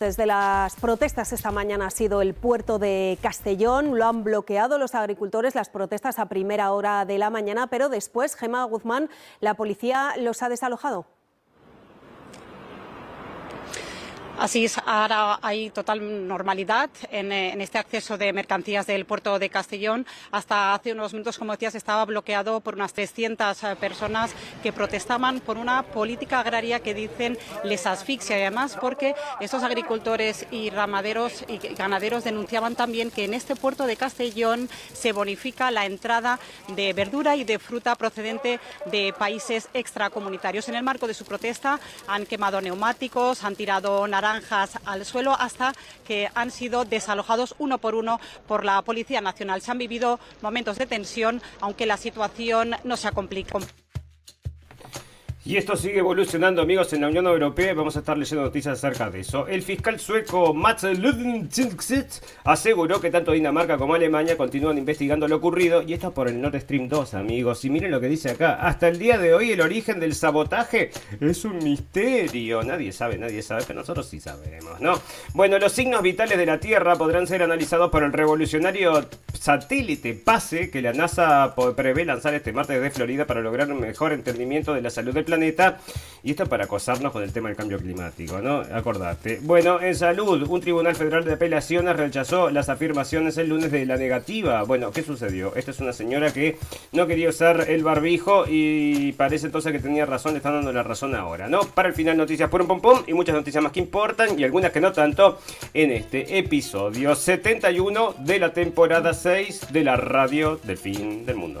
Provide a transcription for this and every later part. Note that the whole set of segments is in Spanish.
Desde las protestas esta mañana ha sido el puerto de Castellón. Lo han bloqueado los agricultores, las protestas a primera hora de la mañana, pero después, Gema Guzmán, la policía los ha desalojado. Así es, ahora hay total normalidad en, en, este acceso de mercancías del puerto de Castellón. Hasta hace unos minutos, como decías, estaba bloqueado por unas 300 personas que protestaban por una política agraria que dicen les asfixia. Además, porque estos agricultores y ramaderos y ganaderos denunciaban también que en este puerto de Castellón se bonifica la entrada de verdura y de fruta procedente de países extracomunitarios. En el marco de su protesta han quemado neumáticos, han tirado naranjas al suelo hasta que han sido desalojados uno por uno por la Policía Nacional. Se han vivido momentos de tensión, aunque la situación no se ha complicado. Y esto sigue evolucionando, amigos, en la Unión Europea. Vamos a estar leyendo noticias acerca de eso. El fiscal sueco Mats Lundqvist aseguró que tanto Dinamarca como Alemania continúan investigando lo ocurrido. Y esto por el Nord Stream 2, amigos. Y miren lo que dice acá. Hasta el día de hoy, el origen del sabotaje es un misterio. Nadie sabe, nadie sabe, pero nosotros sí sabemos, ¿no? Bueno, los signos vitales de la Tierra podrán ser analizados por el revolucionario satélite PASE que la NASA prevé lanzar este martes de Florida para lograr un mejor entendimiento de la salud del planeta. Y esto para acosarnos con el tema del cambio climático, ¿no? Acordate. Bueno, en salud, un tribunal federal de apelaciones rechazó las afirmaciones el lunes de la negativa. Bueno, ¿qué sucedió? Esta es una señora que no quería usar el barbijo y parece entonces que tenía razón, le están dando la razón ahora, ¿no? Para el final, noticias por un pom pom y muchas noticias más que importan y algunas que no tanto en este episodio 71 de la temporada 6 de la radio del fin del mundo.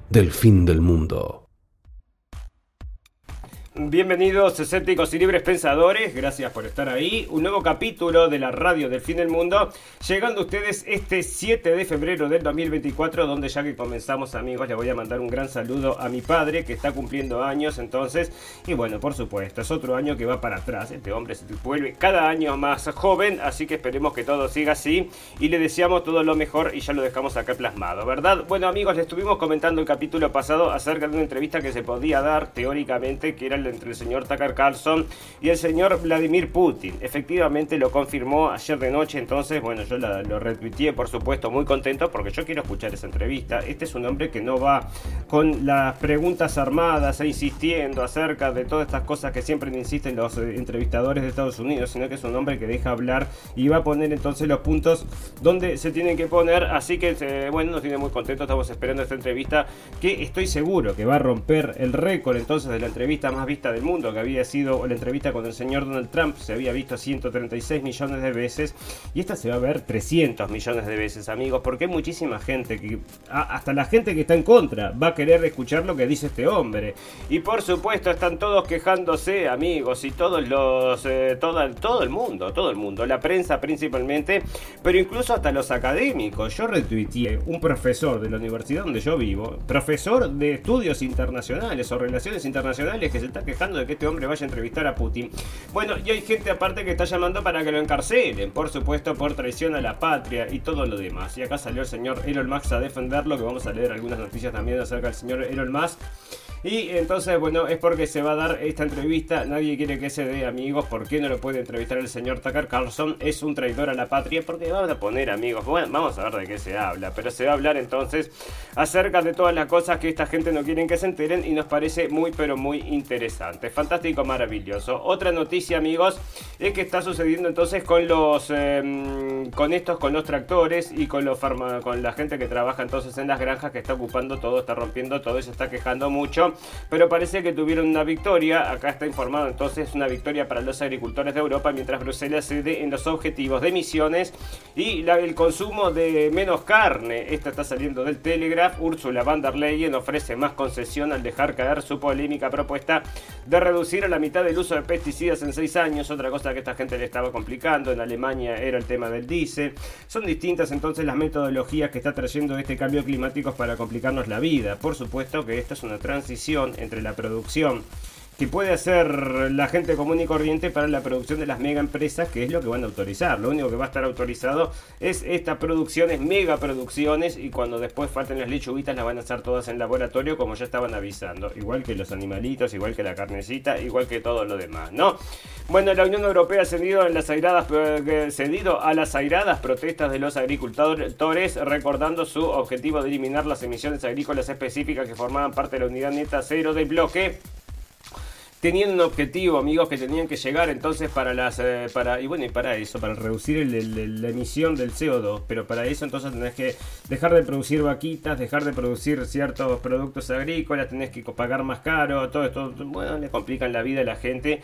del fin del mundo. Bienvenidos escépticos y libres pensadores, gracias por estar ahí. Un nuevo capítulo de la radio del fin del mundo, llegando a ustedes este 7 de febrero del 2024, donde ya que comenzamos amigos, le voy a mandar un gran saludo a mi padre que está cumpliendo años entonces. Y bueno, por supuesto, es otro año que va para atrás, este hombre se vuelve cada año más joven, así que esperemos que todo siga así y le deseamos todo lo mejor y ya lo dejamos acá plasmado, ¿verdad? Bueno amigos, le estuvimos comentando el capítulo pasado acerca de una entrevista que se podía dar teóricamente, que era entre el señor Tucker Carlson y el señor Vladimir Putin. Efectivamente lo confirmó ayer de noche, entonces, bueno, yo lo retuiteé, por supuesto, muy contento porque yo quiero escuchar esa entrevista. Este es un hombre que no va con las preguntas armadas e insistiendo acerca de todas estas cosas que siempre insisten los eh, entrevistadores de Estados Unidos, sino que es un hombre que deja hablar y va a poner entonces los puntos donde se tienen que poner. Así que, eh, bueno, nos tiene muy contentos, estamos esperando esta entrevista que estoy seguro que va a romper el récord entonces de la entrevista más del mundo, que había sido la entrevista con el señor Donald Trump, se había visto 136 millones de veces y esta se va a ver 300 millones de veces, amigos, porque hay muchísima gente que, hasta la gente que está en contra, va a querer escuchar lo que dice este hombre. Y por supuesto están todos quejándose, amigos, y todos los, eh, todo, todo el mundo, todo el mundo, la prensa principalmente, pero incluso hasta los académicos. Yo retuiteé un profesor de la universidad donde yo vivo, profesor de estudios internacionales o relaciones internacionales que se está quejando de que este hombre vaya a entrevistar a Putin. Bueno, y hay gente aparte que está llamando para que lo encarcelen, por supuesto por traición a la patria y todo lo demás. Y acá salió el señor Elon Musk a defenderlo, que vamos a leer algunas noticias también acerca del señor Elon Musk. Y entonces, bueno, es porque se va a dar esta entrevista. Nadie quiere que se dé, amigos. ¿Por qué no lo puede entrevistar el señor Tucker Carlson? Es un traidor a la patria. Porque vamos a poner, amigos. Bueno, vamos a ver de qué se habla. Pero se va a hablar entonces acerca de todas las cosas que esta gente no quieren que se enteren. Y nos parece muy, pero muy interesante. Fantástico, maravilloso. Otra noticia, amigos, es que está sucediendo entonces con los. Eh, con estos, con los tractores y con, los con la gente que trabaja entonces en las granjas que está ocupando todo, está rompiendo todo y se está quejando mucho pero parece que tuvieron una victoria. Acá está informado entonces una victoria para los agricultores de Europa, mientras Bruselas cede en los objetivos de emisiones y el consumo de menos carne. Esta está saliendo del Telegraph. Ursula von der Leyen ofrece más concesión al dejar caer su polémica propuesta de reducir a la mitad el uso de pesticidas en seis años. Otra cosa que esta gente le estaba complicando. En Alemania era el tema del diésel. Son distintas entonces las metodologías que está trayendo este cambio climático para complicarnos la vida. Por supuesto que esta es una transición entre la producción que puede hacer la gente común y corriente para la producción de las mega empresas, que es lo que van a autorizar. Lo único que va a estar autorizado es estas producciones, mega producciones, y cuando después falten las lechuguitas las van a hacer todas en laboratorio, como ya estaban avisando. Igual que los animalitos, igual que la carnecita, igual que todo lo demás, ¿no? Bueno, la Unión Europea ha cedido, en las airadas, eh, cedido a las airadas protestas de los agricultores, recordando su objetivo de eliminar las emisiones agrícolas específicas que formaban parte de la unidad neta cero del bloque tenían un objetivo, amigos, que tenían que llegar entonces para las eh, para y bueno, y para eso, para reducir la emisión del CO2, pero para eso entonces tenés que dejar de producir vaquitas, dejar de producir ciertos productos agrícolas, tenés que pagar más caro, todo esto, bueno, le complican la vida a la gente.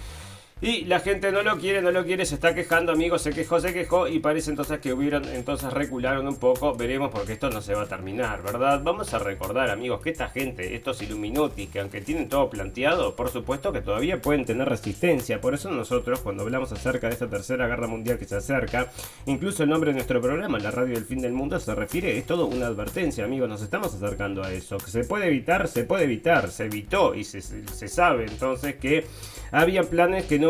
Y la gente no lo quiere, no lo quiere, se está quejando, amigos, se quejó, se quejó y parece entonces que hubieron, entonces recularon un poco, veremos porque esto no se va a terminar, ¿verdad? Vamos a recordar, amigos, que esta gente, estos Illuminati, que aunque tienen todo planteado, por supuesto que todavía pueden tener resistencia, por eso nosotros cuando hablamos acerca de esta tercera guerra mundial que se acerca, incluso el nombre de nuestro programa, la radio del fin del mundo, se refiere, es todo una advertencia, amigos, nos estamos acercando a eso, se puede evitar, se puede evitar, se evitó y se, se sabe entonces que había planes que no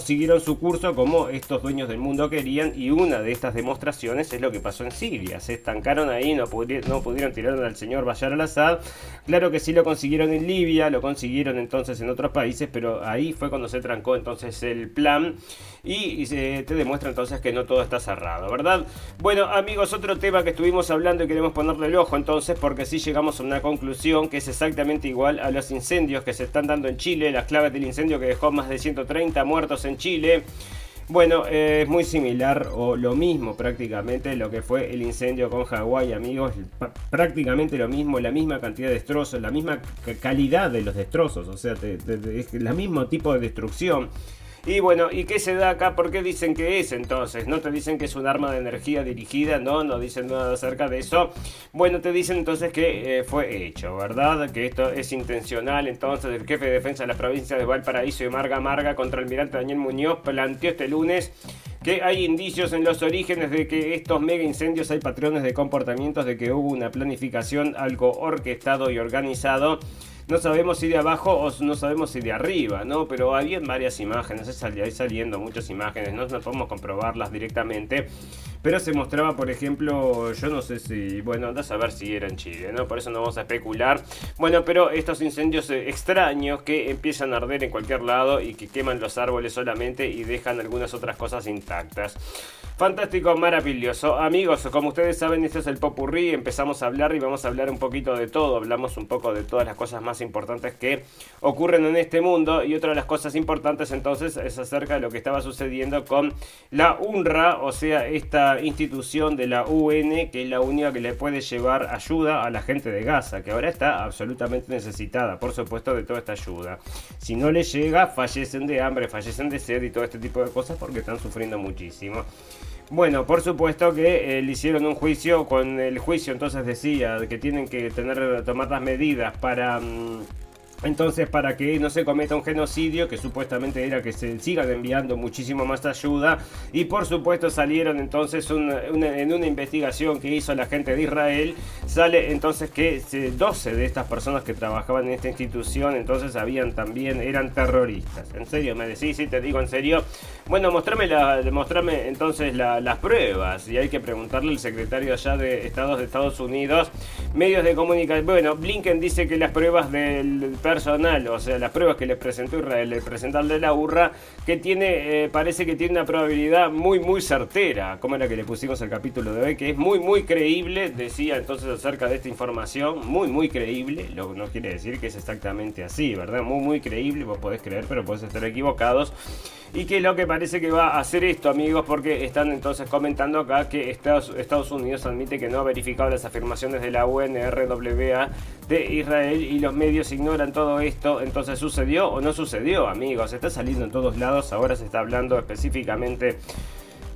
siguieron su curso como estos dueños del mundo querían y una de estas demostraciones es lo que pasó en Siria. Se estancaron ahí, no, no pudieron tirar al señor Bashar al-Assad. Claro que sí lo consiguieron en Libia, lo consiguieron entonces en otros países, pero ahí fue cuando se trancó entonces el plan y, se te demuestra entonces que no todo está cerrado, ¿verdad? Bueno amigos, otro tema que estuvimos hablando y queremos ponerle el ojo entonces porque si llegamos a una conclusión que es exactamente igual a los incendios que se están dando en Chile, las claves del incendio que dejó más de 130 muertos en Chile. Bueno, es muy similar o lo mismo prácticamente lo que fue el incendio con Hawái, amigos. Prácticamente lo mismo, la misma cantidad de destrozos, la misma calidad de los destrozos, o sea, es el mismo tipo de destrucción. Y bueno, ¿y qué se da acá? ¿Por qué dicen que es entonces? ¿No te dicen que es un arma de energía dirigida? No, no dicen nada acerca de eso. Bueno, te dicen entonces que eh, fue hecho, ¿verdad? Que esto es intencional. Entonces, el jefe de defensa de la provincia de Valparaíso y Marga Marga contra el almirante Daniel Muñoz planteó este lunes que hay indicios en los orígenes de que estos mega incendios hay patrones de comportamientos de que hubo una planificación algo orquestado y organizado no sabemos si de abajo o no sabemos si de arriba, ¿no? Pero había varias imágenes, ahí saliendo muchas imágenes, no, no podemos comprobarlas directamente. Pero se mostraba, por ejemplo, yo no sé si, bueno, anda a saber si era en Chile, ¿no? Por eso no vamos a especular. Bueno, pero estos incendios eh, extraños que empiezan a arder en cualquier lado y que queman los árboles solamente y dejan algunas otras cosas intactas. Fantástico, maravilloso. Amigos, como ustedes saben, este es el Popurrí. Empezamos a hablar y vamos a hablar un poquito de todo. Hablamos un poco de todas las cosas más importantes que ocurren en este mundo. Y otra de las cosas importantes entonces es acerca de lo que estaba sucediendo con la UNRWA, o sea, esta institución de la UN, que es la única que le puede llevar ayuda a la gente de Gaza, que ahora está absolutamente necesitada, por supuesto, de toda esta ayuda. Si no le llega, fallecen de hambre, fallecen de sed y todo este tipo de cosas porque están sufriendo muchísimo. Bueno, por supuesto que eh, le hicieron un juicio, con el juicio entonces decía que tienen que tener tomar las medidas para... Mm, entonces, para que no se cometa un genocidio, que supuestamente era que se sigan enviando muchísimo más ayuda, y por supuesto salieron entonces en una investigación que hizo la gente de Israel, sale entonces que 12 de estas personas que trabajaban en esta institución, entonces habían también, eran terroristas. En serio, me decís, sí, te digo en serio. Bueno, mostrame, la, mostrame entonces las pruebas, y hay que preguntarle al secretario allá de Estados de Estados Unidos, medios de comunicación. Bueno, Blinken dice que las pruebas del personal, o sea, las pruebas que les presentó Israel, el presentar de la urra, que tiene, eh, parece que tiene una probabilidad muy, muy certera, como era que le pusimos al capítulo de hoy, que es muy, muy creíble, decía entonces acerca de esta información, muy, muy creíble, lo que no quiere decir que es exactamente así, ¿verdad? Muy, muy creíble, vos podés creer, pero podés estar equivocados. Y que es lo que parece que va a hacer esto, amigos, porque están entonces comentando acá que Estados, Estados Unidos admite que no ha verificado las afirmaciones de la UNRWA de Israel y los medios ignoran todo esto. Entonces, ¿sucedió o no sucedió, amigos? Está saliendo en todos lados, ahora se está hablando específicamente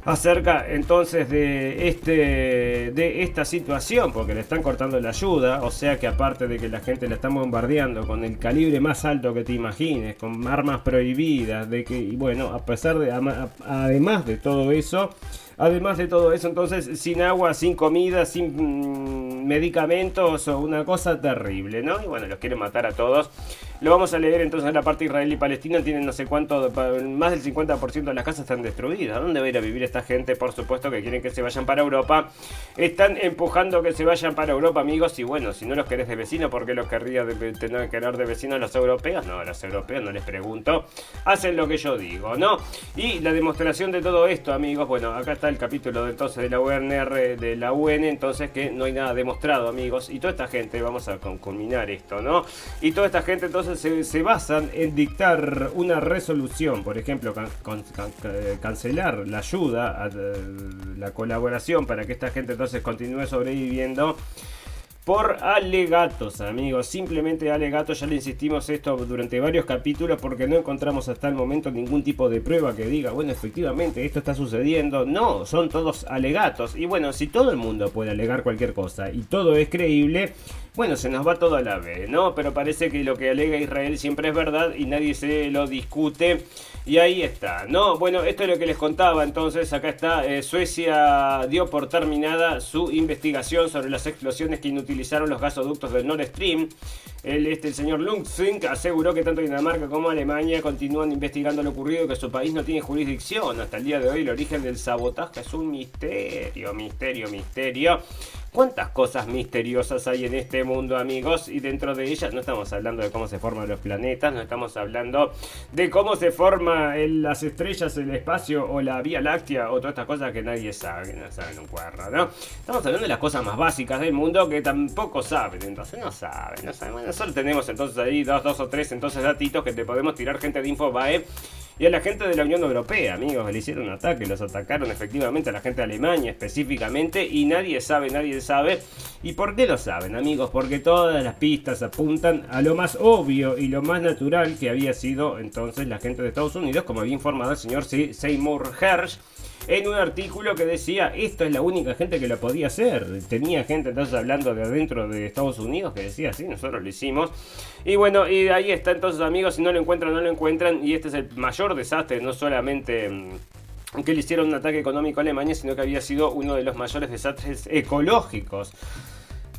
acerca entonces de este de esta situación porque le están cortando la ayuda o sea que aparte de que la gente la están bombardeando con el calibre más alto que te imagines con armas prohibidas de que y bueno a pesar de además de todo eso Además de todo eso, entonces, sin agua, sin comida, sin mm, medicamentos, o una cosa terrible, ¿no? Y bueno, los quieren matar a todos. Lo vamos a leer entonces en la parte israelí-palestina. Tienen no sé cuánto, más del 50% de las casas están destruidas. ¿Dónde va a ir a vivir esta gente? Por supuesto que quieren que se vayan para Europa. Están empujando que se vayan para Europa, amigos. Y bueno, si no los querés de vecino, ¿por qué los querría tener que querer de vecino los europeos? No, a los europeos no les pregunto. Hacen lo que yo digo, ¿no? Y la demostración de todo esto, amigos. Bueno, acá está el capítulo entonces de la UNR, de la UN. Entonces que no hay nada demostrado, amigos. Y toda esta gente, vamos a culminar esto, ¿no? Y toda esta gente entonces se, basan en dictar una resolución, por ejemplo, cancelar la ayuda, la colaboración para que esta gente entonces continúe sobreviviendo por alegatos, amigos. Simplemente alegatos, ya le insistimos esto durante varios capítulos porque no encontramos hasta el momento ningún tipo de prueba que diga, bueno, efectivamente esto está sucediendo. No, son todos alegatos. Y bueno, si todo el mundo puede alegar cualquier cosa y todo es creíble, bueno, se nos va todo a la vez, ¿no? Pero parece que lo que alega Israel siempre es verdad y nadie se lo discute. Y ahí está, ¿no? Bueno, esto es lo que les contaba. Entonces, acá está. Eh, Suecia dio por terminada su investigación sobre las explosiones que inutilizaron los gasoductos del Nord Stream. El, este, el señor Lundfink aseguró que tanto Dinamarca como Alemania continúan investigando lo ocurrido y que su país no tiene jurisdicción. Hasta el día de hoy, el origen del sabotaje es un misterio, misterio, misterio. ¿Cuántas cosas misteriosas hay en este mundo, amigos? Y dentro de ellas no estamos hablando de cómo se forman los planetas, no estamos hablando de cómo se forman las estrellas, el espacio o la Vía Láctea o todas estas cosas que nadie sabe, no saben un cuerno, ¿no? Estamos hablando de las cosas más básicas del mundo que tampoco saben, entonces no saben, no saben. Bueno, solo tenemos entonces ahí dos, dos o tres entonces datitos que te podemos tirar gente de Infobae y a la gente de la Unión Europea, amigos, le hicieron ataque, los atacaron efectivamente a la gente de Alemania específicamente y nadie sabe, nadie sabe. ¿Y por qué lo saben, amigos? Porque todas las pistas apuntan a lo más obvio y lo más natural que había sido entonces la gente de Estados Unidos, como había informado el señor Seymour Hersh en un artículo que decía, esto es la única gente que lo podía hacer. Tenía gente entonces hablando de adentro de Estados Unidos que decía, sí, nosotros lo hicimos. Y bueno, y ahí está entonces amigos, si no lo encuentran, no lo encuentran. Y este es el mayor desastre, no solamente mm, que le hicieron un ataque económico a Alemania, sino que había sido uno de los mayores desastres ecológicos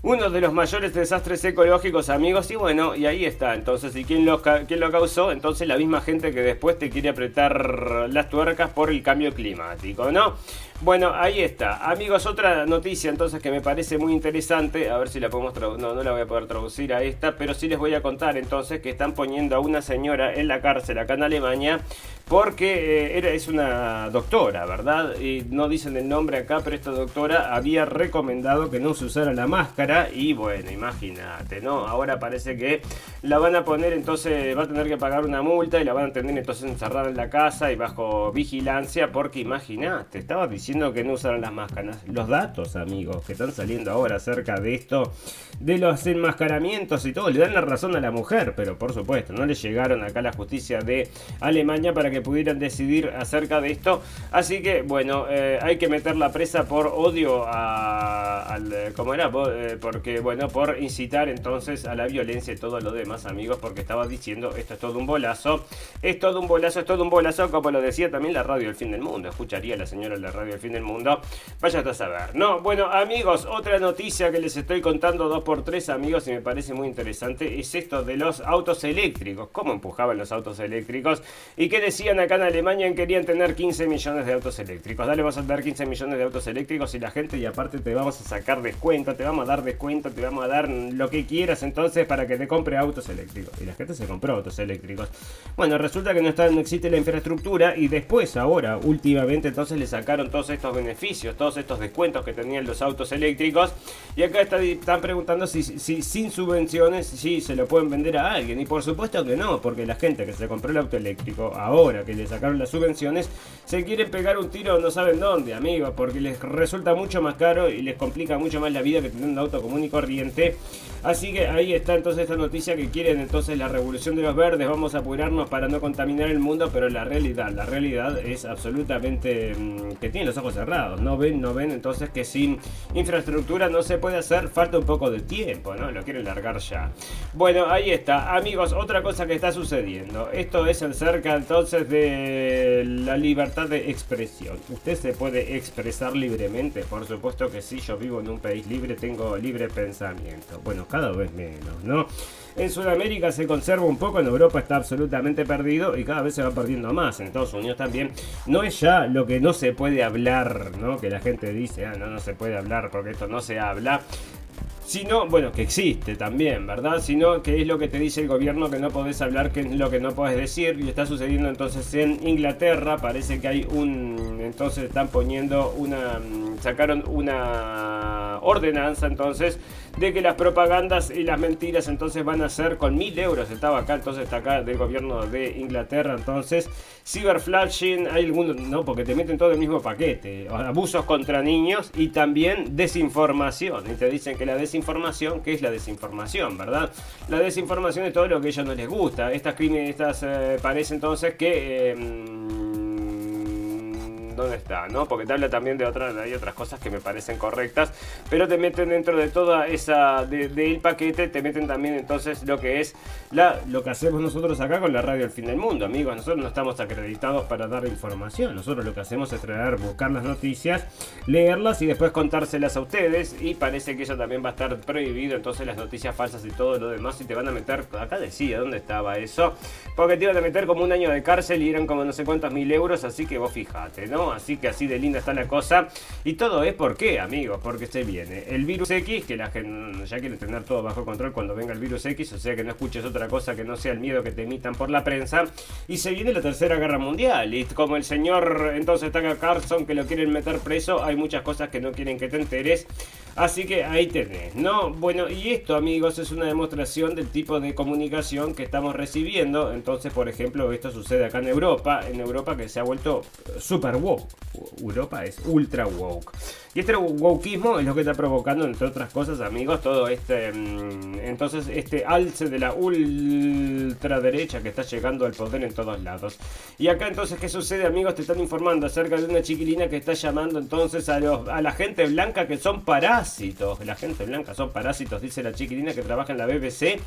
uno de los mayores desastres ecológicos, amigos. Y bueno, y ahí está. Entonces, ¿y quién lo, quién lo causó? Entonces, la misma gente que después te quiere apretar las tuercas por el cambio climático, ¿no? Bueno, ahí está. Amigos, otra noticia entonces que me parece muy interesante. A ver si la podemos traducir. No, no la voy a poder traducir a esta, pero sí les voy a contar entonces que están poniendo a una señora en la cárcel acá en Alemania porque eh, es una doctora, ¿verdad? Y no dicen el nombre acá, pero esta doctora había recomendado que no se usara la máscara y bueno, imagínate, ¿no? Ahora parece que la van a poner, entonces va a tener que pagar una multa y la van a tener entonces encerrada en la casa y bajo vigilancia porque imagínate, estaba diciendo que no usaran las máscaras. Los datos, amigos, que están saliendo ahora acerca de esto, de los enmascaramientos y todo, le dan la razón a la mujer, pero por supuesto, no le llegaron acá a la justicia de Alemania para que pudieran decidir acerca de esto. Así que, bueno, eh, hay que meter la presa por odio a, al. ¿Cómo era? Eh, porque, bueno, por incitar entonces a la violencia y todo lo demás, amigos, porque estaba diciendo esto es todo un bolazo. Es todo un bolazo, es todo un bolazo, como lo decía también la radio del fin del mundo. Escucharía la señora de la radio del fin del mundo. Vaya a saber. No, bueno, amigos, otra noticia que les estoy contando dos por tres, amigos, y me parece muy interesante, es esto de los autos eléctricos. ¿Cómo empujaban los autos eléctricos? ¿Y qué decía? acá en Alemania querían tener 15 millones de autos eléctricos. Dale, vas a tener 15 millones de autos eléctricos y la gente, y aparte te vamos a sacar descuento, te vamos a dar descuento, te vamos a dar lo que quieras entonces para que te compre autos eléctricos. Y la gente se compró autos eléctricos. Bueno, resulta que no, está, no existe la infraestructura y después, ahora, últimamente, entonces le sacaron todos estos beneficios, todos estos descuentos que tenían los autos eléctricos. Y acá están preguntando si, si sin subvenciones, si se lo pueden vender a alguien. Y por supuesto que no, porque la gente que se compró el auto eléctrico ahora, que le sacaron las subvenciones, se quieren pegar un tiro no saben dónde, amigos, porque les resulta mucho más caro y les complica mucho más la vida que tener un auto común y corriente. Así que ahí está entonces esta noticia que quieren entonces la revolución de los verdes, vamos a apurarnos para no contaminar el mundo, pero la realidad, la realidad es absolutamente mm, que tienen los ojos cerrados, no ven, no ven entonces que sin infraestructura no se puede hacer, falta un poco de tiempo, ¿no? Lo quieren largar ya. Bueno, ahí está, amigos, otra cosa que está sucediendo, esto es acerca entonces de la libertad de expresión. Usted se puede expresar libremente, por supuesto que sí, yo vivo en un país libre, tengo libre pensamiento. Bueno, cada vez menos, ¿no? En Sudamérica se conserva un poco, en Europa está absolutamente perdido y cada vez se va perdiendo más. En Estados Unidos también. No es ya lo que no se puede hablar, ¿no? Que la gente dice, ah, no, no se puede hablar porque esto no se habla sino, bueno, que existe también, ¿verdad? Sino que es lo que te dice el gobierno que no podés hablar, que es lo que no podés decir, y está sucediendo entonces en Inglaterra, parece que hay un, entonces están poniendo una, sacaron una ordenanza entonces de que las propagandas y las mentiras entonces van a ser con mil euros. Estaba acá, entonces está acá del gobierno de Inglaterra. Entonces, cyberflashing, hay algunos, no, porque te meten todo el mismo paquete. Abusos contra niños y también desinformación. Y te dicen que la desinformación, ¿qué es la desinformación, verdad? La desinformación es todo lo que a ellos no les gusta. Estas crímenes, estas eh, parece entonces que. Eh, dónde está, ¿no? Porque te habla también de otras, hay otras cosas que me parecen correctas, pero te meten dentro de toda esa, del de, paquete, te meten también entonces lo que es la, lo que hacemos nosotros acá con la radio El Fin del Mundo, amigos. Nosotros no estamos acreditados para dar información, nosotros lo que hacemos es traer, buscar las noticias, leerlas y después contárselas a ustedes y parece que eso también va a estar prohibido, entonces las noticias falsas y todo lo demás y te van a meter, acá decía, ¿dónde estaba eso? Porque te iban a meter como un año de cárcel y eran como no sé cuántos mil euros, así que vos fijate, ¿no? Así que así de linda está la cosa. Y todo es por qué, amigos, porque se viene el virus X, que la gente ya quiere tener todo bajo control cuando venga el virus X, o sea que no escuches otra cosa que no sea el miedo que te emitan por la prensa. Y se viene la tercera guerra mundial. Y como el señor entonces Taga Carlson que lo quieren meter preso, hay muchas cosas que no quieren que te enteres. Así que ahí tenés, ¿no? Bueno, y esto, amigos, es una demostración del tipo de comunicación que estamos recibiendo. Entonces, por ejemplo, esto sucede acá en Europa, en Europa que se ha vuelto super woke. Europa es ultra woke. Y este wokeismo es lo que está provocando, entre otras cosas, amigos, todo este. Mm, entonces, este alce de la ultraderecha que está llegando al poder en todos lados. Y acá, entonces, ¿qué sucede, amigos? Te están informando acerca de una chiquilina que está llamando entonces a, los, a la gente blanca que son parásitos. La gente blanca son parásitos, dice la chiquilina que trabaja en la BBC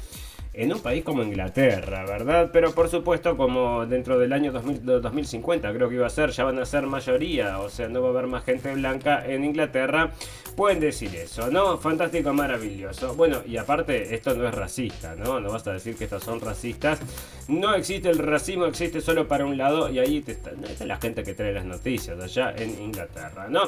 en un país como Inglaterra, ¿verdad? Pero por supuesto, como dentro del año 2050 creo que iba a ser, ya van a ser mayoría, o sea, no va a haber más gente blanca en Inglaterra, pueden decir eso, ¿no? Fantástico, maravilloso. Bueno, y aparte, esto no es racista, ¿no? No vas a decir que estos son racistas. No existe el racismo, existe solo para un lado, y ahí está, está la gente que trae las noticias allá en Inglaterra, ¿no?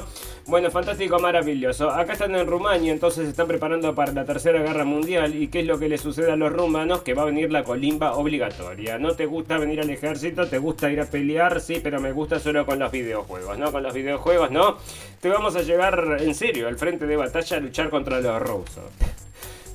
Bueno, fantástico, maravilloso. Acá están en Rumania, entonces están preparando para la Tercera Guerra Mundial, ¿y qué es lo que le sucede a los rumanos? Que va a venir la colimba obligatoria. No te gusta venir al ejército, te gusta ir a pelear, sí, pero me gusta solo con los videojuegos, ¿no? Con los videojuegos, ¿no? Te vamos a llevar en serio al frente de batalla a luchar contra los rusos.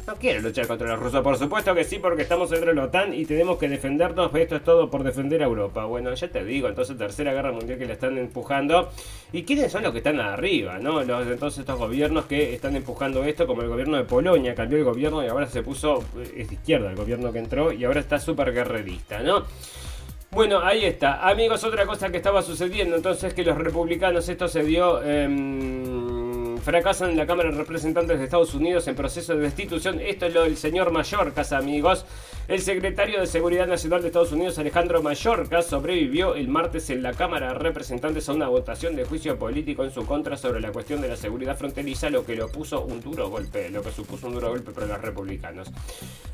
No quiero luchar contra los rusos, por supuesto que sí, porque estamos dentro de la OTAN y tenemos que defendernos. Esto es todo por defender a Europa. Bueno, ya te digo, entonces tercera guerra mundial que la están empujando. ¿Y quiénes son los que están arriba? ¿no? Los, entonces estos gobiernos que están empujando esto, como el gobierno de Polonia, cambió el gobierno y ahora se puso, es de izquierda el gobierno que entró y ahora está súper guerrerista, ¿no? Bueno, ahí está. Amigos, otra cosa que estaba sucediendo, entonces que los republicanos, esto se dio... Eh, fracasan en la Cámara de Representantes de Estados Unidos en proceso de destitución. Esto es lo del señor Mayorkas, amigos. El secretario de Seguridad Nacional de Estados Unidos, Alejandro Mayorkas, sobrevivió el martes en la Cámara de Representantes a una votación de juicio político en su contra sobre la cuestión de la seguridad fronteriza, lo que lo puso un duro golpe, lo que supuso un duro golpe para los republicanos.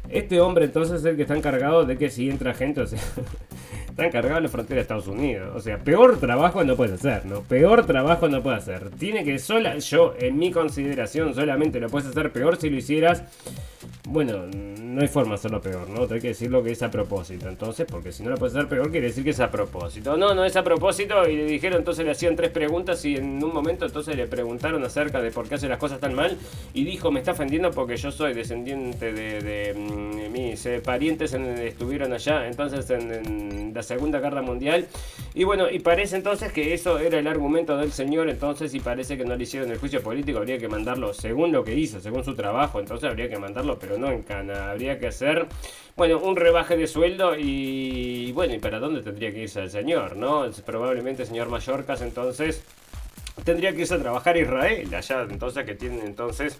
Este hombre entonces es el que está encargado de que si entra gente, o sea, está encargado de la frontera de Estados Unidos. O sea, peor trabajo no puede hacer, ¿no? Peor trabajo no puede hacer. Tiene que sola, yo en mi consideración solamente lo puedes hacer peor si lo hicieras bueno, no hay forma de hacerlo peor, ¿no? Hay que decir lo que es a propósito. Entonces, porque si no lo puedes hacer peor, quiere decir que es a propósito. No, no es a propósito. Y le dijeron, entonces le hacían tres preguntas y en un momento entonces le preguntaron acerca de por qué hace las cosas tan mal. Y dijo, me está ofendiendo porque yo soy descendiente de, mm, mis eh, parientes en, estuvieron allá, entonces en, en la Segunda Guerra Mundial. Y bueno, y parece entonces que eso era el argumento del señor, entonces, y parece que no le hicieron el juicio político, habría que mandarlo según lo que hizo, según su trabajo, entonces habría que mandarlo, pero no en cana, habría que hacer, bueno, un rebaje de sueldo y, bueno, ¿y para dónde tendría que irse el señor, no? Probablemente el señor Mallorcas, entonces tendría que irse a trabajar a Israel, allá entonces que tienen entonces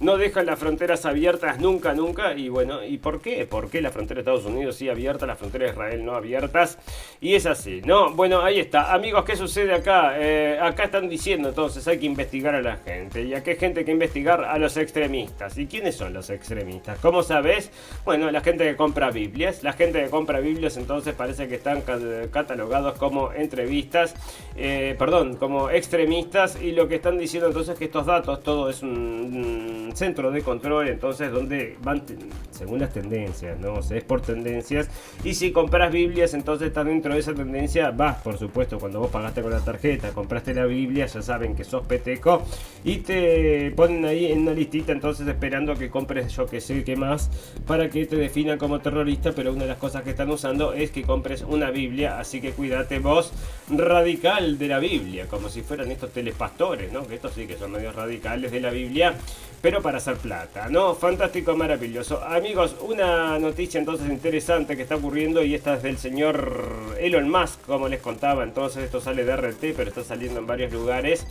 no dejan las fronteras abiertas nunca, nunca. Y bueno, ¿y por qué? ¿Por qué la frontera de Estados Unidos sí abierta, la frontera de Israel no abiertas? Y es así, ¿no? Bueno, ahí está. Amigos, ¿qué sucede acá? Eh, acá están diciendo entonces hay que investigar a la gente. ¿Y a qué gente que investigar? A los extremistas. ¿Y quiénes son los extremistas? ¿Cómo sabes? Bueno, la gente que compra Biblias. La gente que compra Biblias entonces parece que están catalogados como entrevistas, eh, perdón, como extremistas. Y lo que están diciendo entonces es que estos datos, todo es un centro de control, entonces donde van según las tendencias, ¿no? O es por tendencias. Y si compras Biblias, entonces está dentro de esa tendencia, vas, por supuesto, cuando vos pagaste con la tarjeta, compraste la Biblia, ya saben que sos peteco y te ponen ahí en una listita, entonces esperando que compres yo que sé qué más para que te definan como terrorista, pero una de las cosas que están usando es que compres una Biblia, así que cuídate vos, radical de la Biblia, como si fueran estos telepastores, ¿no? Que estos sí que son medios radicales de la Biblia, pero para hacer plata, ¿no? Fantástico, maravilloso. Amigos, una noticia entonces interesante que está ocurriendo y esta es del señor Elon Musk, como les contaba, entonces esto sale de RT, pero está saliendo en varios lugares.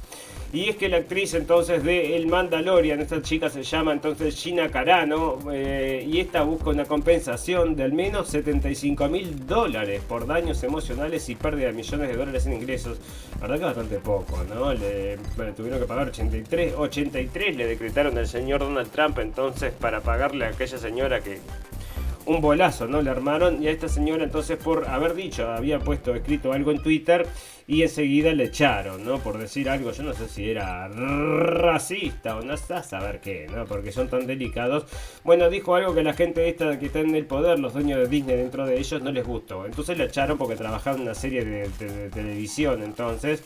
Y es que la actriz entonces de El Mandalorian, esta chica se llama entonces Gina Carano, eh, y esta busca una compensación de al menos 75 mil dólares por daños emocionales y pérdida de millones de dólares en ingresos. La verdad que bastante poco, ¿no? Le tuvieron que pagar 83, 83 le decretaron al señor Donald Trump entonces para pagarle a aquella señora que un bolazo, ¿no? Le armaron y a esta señora entonces por haber dicho, había puesto escrito algo en Twitter y enseguida le echaron, ¿no? Por decir algo, yo no sé si era racista o no sé a saber qué, ¿no? Porque son tan delicados. Bueno, dijo algo que la gente esta que está en el poder, los dueños de Disney dentro de ellos, no les gustó. Entonces le echaron porque trabajaba en una serie de, de televisión, entonces.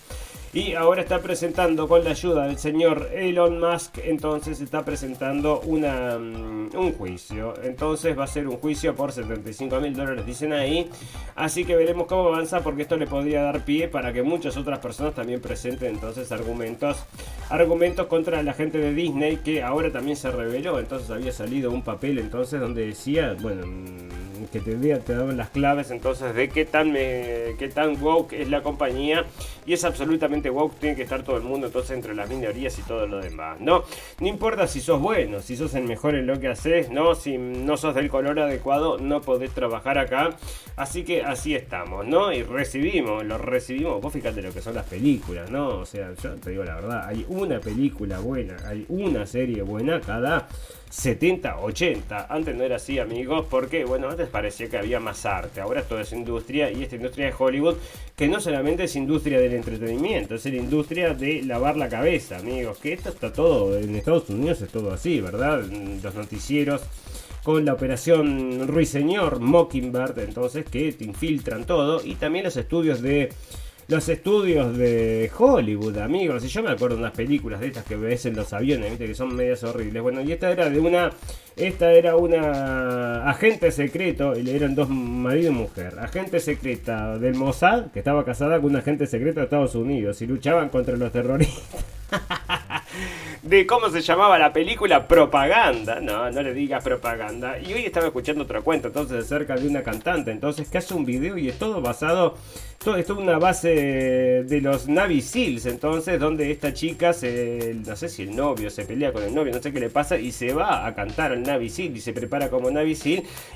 Y ahora está presentando con la ayuda del señor Elon Musk, entonces está presentando una, mm, un juicio. Entonces va a ser un juicio por 75 mil dólares, dicen ahí. Así que veremos cómo avanza porque esto le podría dar pie para que muchas otras personas también presenten entonces argumentos. Argumentos contra la gente de Disney que ahora también se reveló. Entonces había salido un papel entonces donde decía, bueno mm, que te, te daban las claves entonces de qué tan, me, qué tan woke es la compañía y es absolutamente woke, tiene que estar todo el mundo entonces entre las minorías y todo lo demás, ¿no? No importa si sos bueno, si sos el mejor en lo que haces, ¿no? Si no sos del color adecuado, no podés trabajar acá, así que así estamos, ¿no? Y recibimos, lo recibimos, vos fíjate lo que son las películas, ¿no? O sea, yo te digo la verdad, hay una película buena, hay una serie buena cada 70, 80. Antes no era así, amigos, porque, bueno, antes parecía que había más arte. Ahora todo es industria y esta industria de Hollywood, que no solamente es industria del entretenimiento, es la industria de lavar la cabeza, amigos. Que esto está todo, en Estados Unidos es todo así, ¿verdad? Los noticieros con la operación Ruiseñor, Mockingbird, entonces, que te infiltran todo. Y también los estudios de los estudios de Hollywood, amigos. Y yo me acuerdo de unas películas de estas que ves en los aviones, ¿viste? que son medias horribles. Bueno, y esta era de una. Esta era una agente secreto, y eran dos marido y mujer. Agente secreta del Mossad, que estaba casada con un agente secreto de Estados Unidos, y luchaban contra los terroristas. de cómo se llamaba la película Propaganda. No, no le digas propaganda. Y hoy estaba escuchando otra cuenta entonces acerca de una cantante. Entonces que hace un video y es todo basado. Todo esto es una base de los Navy. Entonces, donde esta chica se. No sé si el novio se pelea con el novio, no sé qué le pasa. Y se va a cantar al Navy y se prepara como Navy.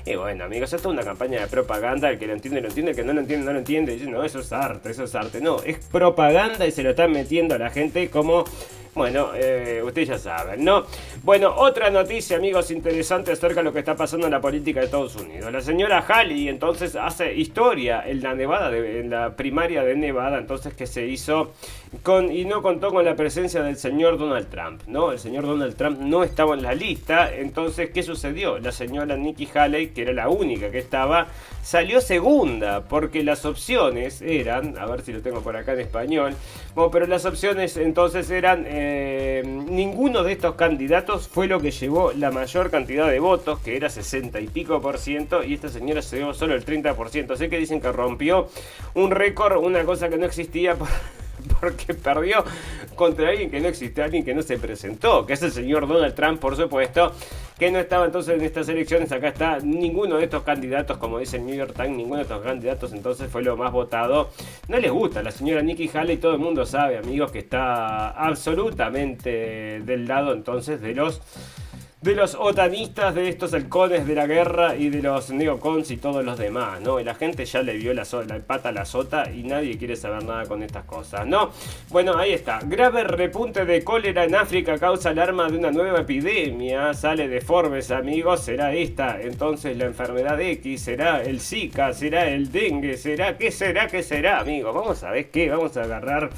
Y bueno, amigos, esto es una campaña de propaganda. El que lo entiende, lo entiende. El que no lo entiende, no lo entiende. Y dice, no, eso es arte, eso es arte. No, es propaganda y se lo están metiendo a la gente como bueno, eh, ustedes ya saben, ¿no? Bueno, otra noticia, amigos, interesante acerca de lo que está pasando en la política de Estados Unidos. La señora Halley entonces hace historia en la Nevada, en la primaria de Nevada, entonces que se hizo con, y no contó con la presencia del señor Donald Trump, ¿no? El señor Donald Trump no estaba en la lista, entonces, ¿qué sucedió? La señora Nikki Haley, que era la única que estaba, salió segunda, porque las opciones eran, a ver si lo tengo por acá en español, pero las opciones entonces eran, eh, ninguno de estos candidatos fue lo que llevó la mayor cantidad de votos, que era 60 y pico por ciento, y esta señora se dio solo el 30 por ciento, sé que dicen que rompió un récord, una cosa que no existía. porque perdió contra alguien que no existe, alguien que no se presentó, que es el señor Donald Trump, por supuesto, que no estaba entonces en estas elecciones. Acá está ninguno de estos candidatos, como dice el New York Times, ninguno de estos candidatos entonces fue lo más votado. No les gusta la señora Nikki Haley, todo el mundo sabe, amigos, que está absolutamente del lado entonces de los de los otanistas, de estos halcones de la guerra y de los neocons y todos los demás, ¿no? Y la gente ya le vio la, la pata a la sota y nadie quiere saber nada con estas cosas, ¿no? Bueno, ahí está. Grave repunte de cólera en África causa alarma de una nueva epidemia. Sale de Forbes, amigos. Será esta entonces la enfermedad X, será el Zika, será el dengue, será, ¿qué será, qué será, amigos? Vamos a ver qué, vamos a agarrar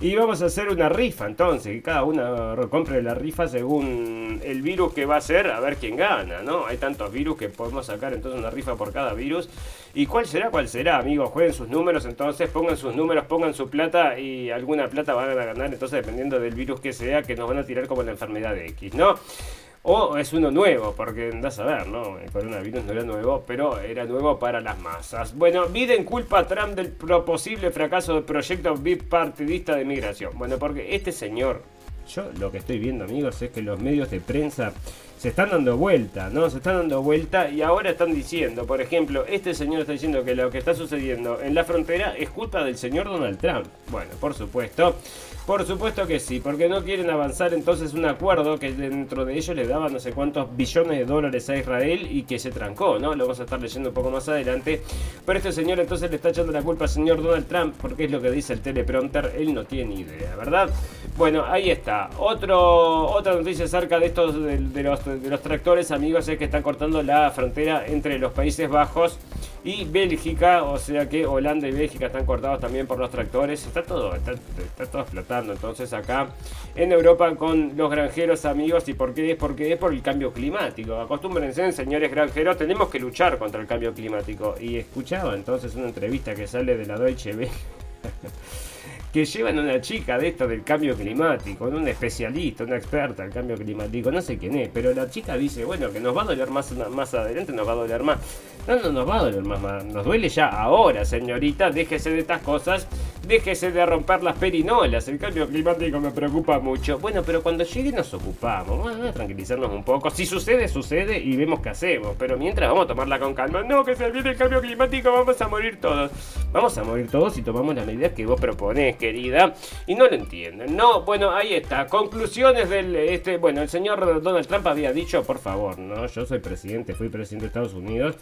y vamos a hacer una rifa entonces, que cada uno compre la rifa según el virus que va a ser, a ver quién gana, ¿no? Hay tantos virus que podemos sacar entonces una rifa por cada virus. ¿Y cuál será? ¿Cuál será, amigos? Jueguen sus números, entonces pongan sus números, pongan su plata y alguna plata van a ganar, entonces dependiendo del virus que sea, que nos van a tirar como la enfermedad de X, ¿no? O es uno nuevo, porque andás a ver, ¿no? El coronavirus no era nuevo, pero era nuevo para las masas. Bueno, Biden culpa a Trump del posible fracaso del proyecto bipartidista de migración. Bueno, porque este señor, yo lo que estoy viendo, amigos, es que los medios de prensa se están dando vuelta, ¿no? Se están dando vuelta y ahora están diciendo, por ejemplo, este señor está diciendo que lo que está sucediendo en la frontera es culpa del señor Donald Trump. Bueno, por supuesto. Por supuesto que sí, porque no quieren avanzar entonces un acuerdo que dentro de ellos le daba no sé cuántos billones de dólares a Israel y que se trancó, ¿no? Lo vamos a estar leyendo un poco más adelante. Pero este señor entonces le está echando la culpa al señor Donald Trump porque es lo que dice el teleprompter, él no tiene idea, ¿verdad? Bueno, ahí está. Otro, otra noticia acerca de estos de, los, de los tractores, amigos, es que están cortando la frontera entre los Países Bajos y Bélgica, o sea que Holanda y Bélgica están cortados también por los tractores. Está todo, está, está todo Entonces acá en Europa con los granjeros amigos. ¿Y por qué es? Porque es por el cambio climático. Acostúmbrense, señores granjeros, tenemos que luchar contra el cambio climático. Y escuchaba entonces una entrevista que sale de la Deutsche Welle. que llevan a una chica de esto del cambio climático, un especialista, una experta del cambio climático, no sé quién es, pero la chica dice, bueno, que nos va a doler más, más adelante, nos va a doler más. No, no nos va a doler más, nos duele ya ahora, señorita, déjese de estas cosas, déjese de romper las perinolas, el cambio climático me preocupa mucho. Bueno, pero cuando llegue nos ocupamos, vamos a tranquilizarnos un poco. Si sucede, sucede y vemos qué hacemos, pero mientras vamos a tomarla con calma. No, que se viene el cambio climático, vamos a morir todos. Vamos a morir todos si tomamos las medidas que vos proponés, querida. Y no lo entienden. No, bueno, ahí está. Conclusiones del este, bueno, el señor Donald Trump había dicho, por favor, no, yo soy presidente, fui presidente de Estados Unidos.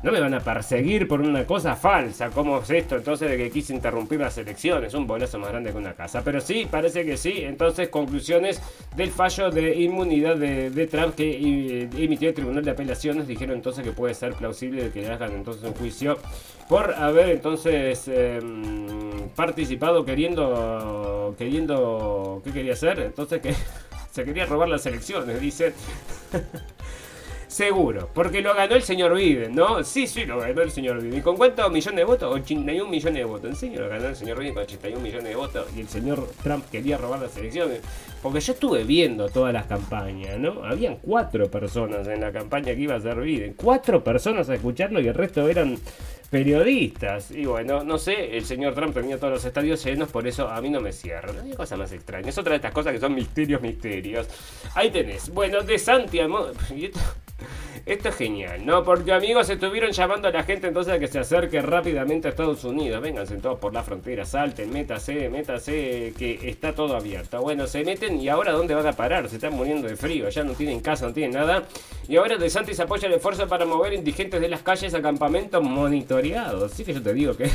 No me van a perseguir por una cosa falsa. ¿Cómo es esto? Entonces de que quise interrumpir las elecciones. Un bolazo más grande que una casa. Pero sí, parece que sí. Entonces, conclusiones del fallo de inmunidad de, Trump que eh, emitió el Tribunal de Apelaciones. Dijeron entonces que puede ser plausible que le hagan entonces un juicio por haber entonces em, participado queriendo... queriendo... ¿Qué quería hacer? Entonces que se quería robar las elecciones, dice. Seguro, porque lo ganó el señor Biden, ¿no? Sí, sí, lo ganó el señor Biden. ¿Y con cuántos millones de votos? 81 millones de votos. ¿En serio lo ganó el señor Biden con 81 millones de votos? Y el señor Trump quería robar las elecciones. Porque yo estuve viendo todas las campañas, ¿no? Habían cuatro personas en la campaña que iba a ser Biden. Cuatro personas a escucharlo y el resto eran periodistas. Y bueno, no sé, el señor Trump tenía todos los estadios llenos, por eso a mí no me cierra. No hay cosa más extraña. Es otra de estas cosas que son misterios, misterios. Ahí tenés. Bueno, de Santiago. Esto es genial, ¿no? Porque amigos estuvieron llamando a la gente entonces a que se acerque rápidamente a Estados Unidos. Vénganse todos por la frontera, salten, métase, métase, que está todo abierto. Bueno, se meten y ahora ¿dónde van a parar? Se están muriendo de frío, ya no tienen casa, no tienen nada. Y ahora De Santis apoya el esfuerzo para mover indigentes de las calles a campamentos monitoreados. Así que yo te digo que...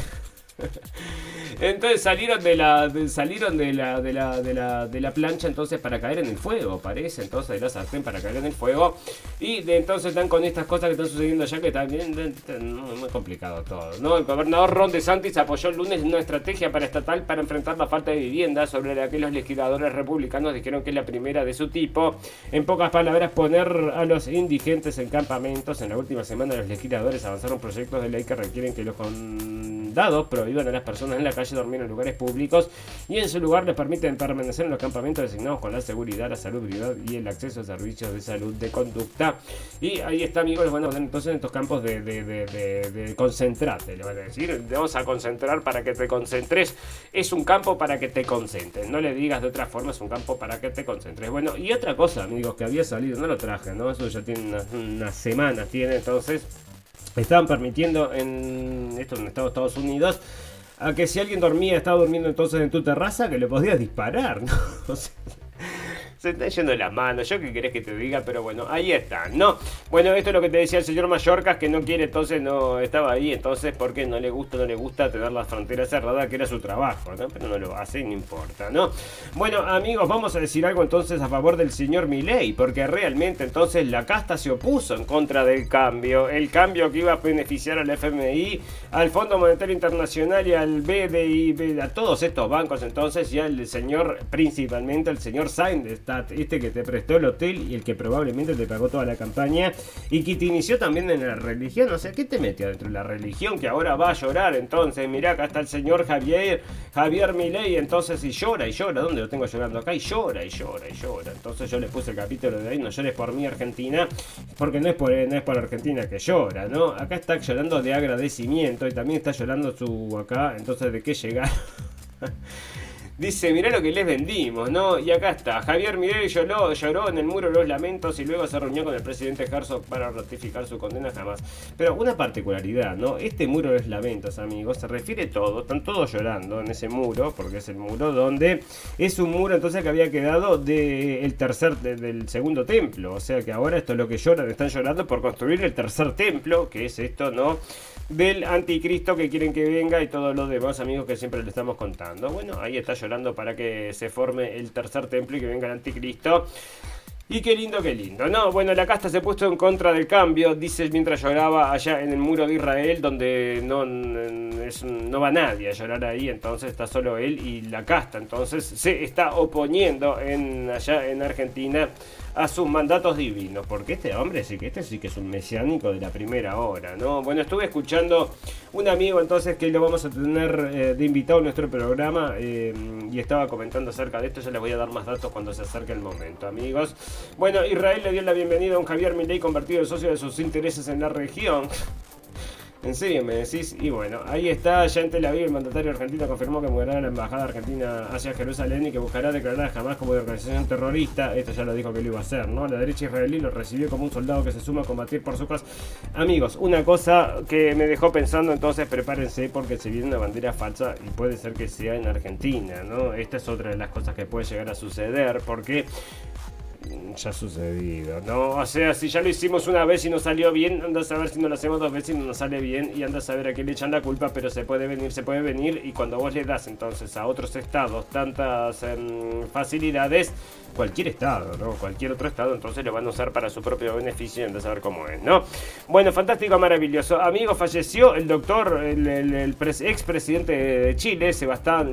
Entonces salieron de la salieron de la, de la, de la, de la plancha entonces para caer en el fuego, parece, entonces de la sartén para caer en el fuego. Y de entonces están con estas cosas que están sucediendo allá que también muy complicado todo. ¿no? El gobernador Ron DeSantis apoyó el lunes una estrategia para estatal para enfrentar la falta de vivienda sobre la que los legisladores republicanos dijeron que es la primera de su tipo. En pocas palabras, poner a los indigentes en campamentos. En la última semana los legisladores avanzaron proyectos de ley que requieren que los condados prohíban a las personas en la calle dormir en lugares públicos y en su lugar les permiten permanecer en los campamentos designados con la seguridad, la salubridad y el acceso a servicios de salud de conducta. Y ahí está, amigos, poner entonces en estos campos de, de, le van a decir. Vamos a concentrar para que te concentres. Es un campo para que te concentres. No le digas de otra forma, es un campo para que te concentres. Bueno, y otra cosa, amigos, que había salido, no lo traje, ¿no? Eso ya tiene unas semanas, tiene entonces. Estaban permitiendo en esto en Estados Unidos a que si alguien dormía, estaba durmiendo entonces en tu terraza, que le podías disparar, ¿no? O sea, se está yendo las manos, yo qué querés que te diga, pero bueno, ahí está, ¿no? Bueno, esto es lo que te decía el señor Mallorcas, que no quiere, entonces no estaba ahí, entonces porque no le gusta, no le gusta tener las fronteras cerradas, que era su trabajo, ¿no? Pero no lo hace, no importa, ¿no? Bueno, amigos, vamos a decir algo entonces a favor del señor Milei, porque realmente entonces la casta se opuso en contra del cambio, el cambio que iba a beneficiar al FMI, al Fondo Monetario Internacional y al BDI, a todos estos bancos entonces, y al señor, principalmente al señor Sainz, está este que te prestó el hotel y el que probablemente te pagó toda la campaña y que te inició también en la religión. O sea, ¿qué te metió dentro de la religión que ahora va a llorar? Entonces, mirá, acá está el señor Javier, Javier Milei, entonces y llora y llora. ¿Dónde lo tengo llorando? Acá y llora y llora y llora. Entonces yo le puse el capítulo de ahí, no llores por mí Argentina, porque no es por, no es por Argentina que llora, ¿no? Acá está llorando de agradecimiento y también está llorando su acá, entonces de qué llegar. Dice, mirá lo que les vendimos, ¿no? Y acá está, Javier Mirel lloró, lloró en el muro los lamentos y luego se reunió con el presidente Herzog para ratificar su condena jamás. Pero una particularidad, ¿no? Este muro de los lamentos, amigos, se refiere todo, están todos llorando en ese muro, porque es el muro donde es un muro entonces que había quedado del tercer, del segundo templo. O sea que ahora esto es lo que lloran, están llorando por construir el tercer templo, que es esto, ¿no? del anticristo que quieren que venga y todos los demás amigos que siempre le estamos contando. Bueno, ahí está llorando para que se forme el tercer templo y que venga el anticristo. Y qué lindo, qué lindo. No, bueno, la casta se puso en contra del cambio, dice mientras lloraba allá en el muro de Israel, donde no, no va nadie a llorar ahí, entonces está solo él y la casta. Entonces se está oponiendo en, allá en Argentina a sus mandatos divinos, porque este hombre sí que este sí que es un mesiánico de la primera hora, ¿no? Bueno, estuve escuchando un amigo entonces que lo vamos a tener eh, de invitado en nuestro programa eh, y estaba comentando acerca de esto, ya les voy a dar más datos cuando se acerque el momento, amigos. Bueno, Israel le dio la bienvenida a un Javier Milei convertido en socio de sus intereses en la región. En serio, me decís. Y bueno, ahí está, ya en Tel Aviv, el mandatario argentino confirmó que mudará la embajada argentina hacia Jerusalén y que buscará declarar jamás como de organización terrorista. Esto ya lo dijo que lo iba a hacer, ¿no? La derecha israelí lo recibió como un soldado que se suma a combatir por su causa. Amigos, una cosa que me dejó pensando, entonces prepárense porque se viene una bandera falsa y puede ser que sea en Argentina, ¿no? Esta es otra de las cosas que puede llegar a suceder porque ya ha sucedido, ¿no? O sea, si ya lo hicimos una vez y no salió bien, anda a saber si no lo hacemos dos veces y no nos sale bien y anda a saber a quién le echan la culpa, pero se puede venir, se puede venir y cuando vos le das entonces a otros estados tantas em, facilidades, cualquier estado, ¿no? Cualquier otro estado, entonces lo van a usar para su propio beneficio y anda a saber cómo es, ¿no? Bueno, fantástico, maravilloso. Amigo, falleció el doctor, el, el, expresidente de Chile, Sebastián,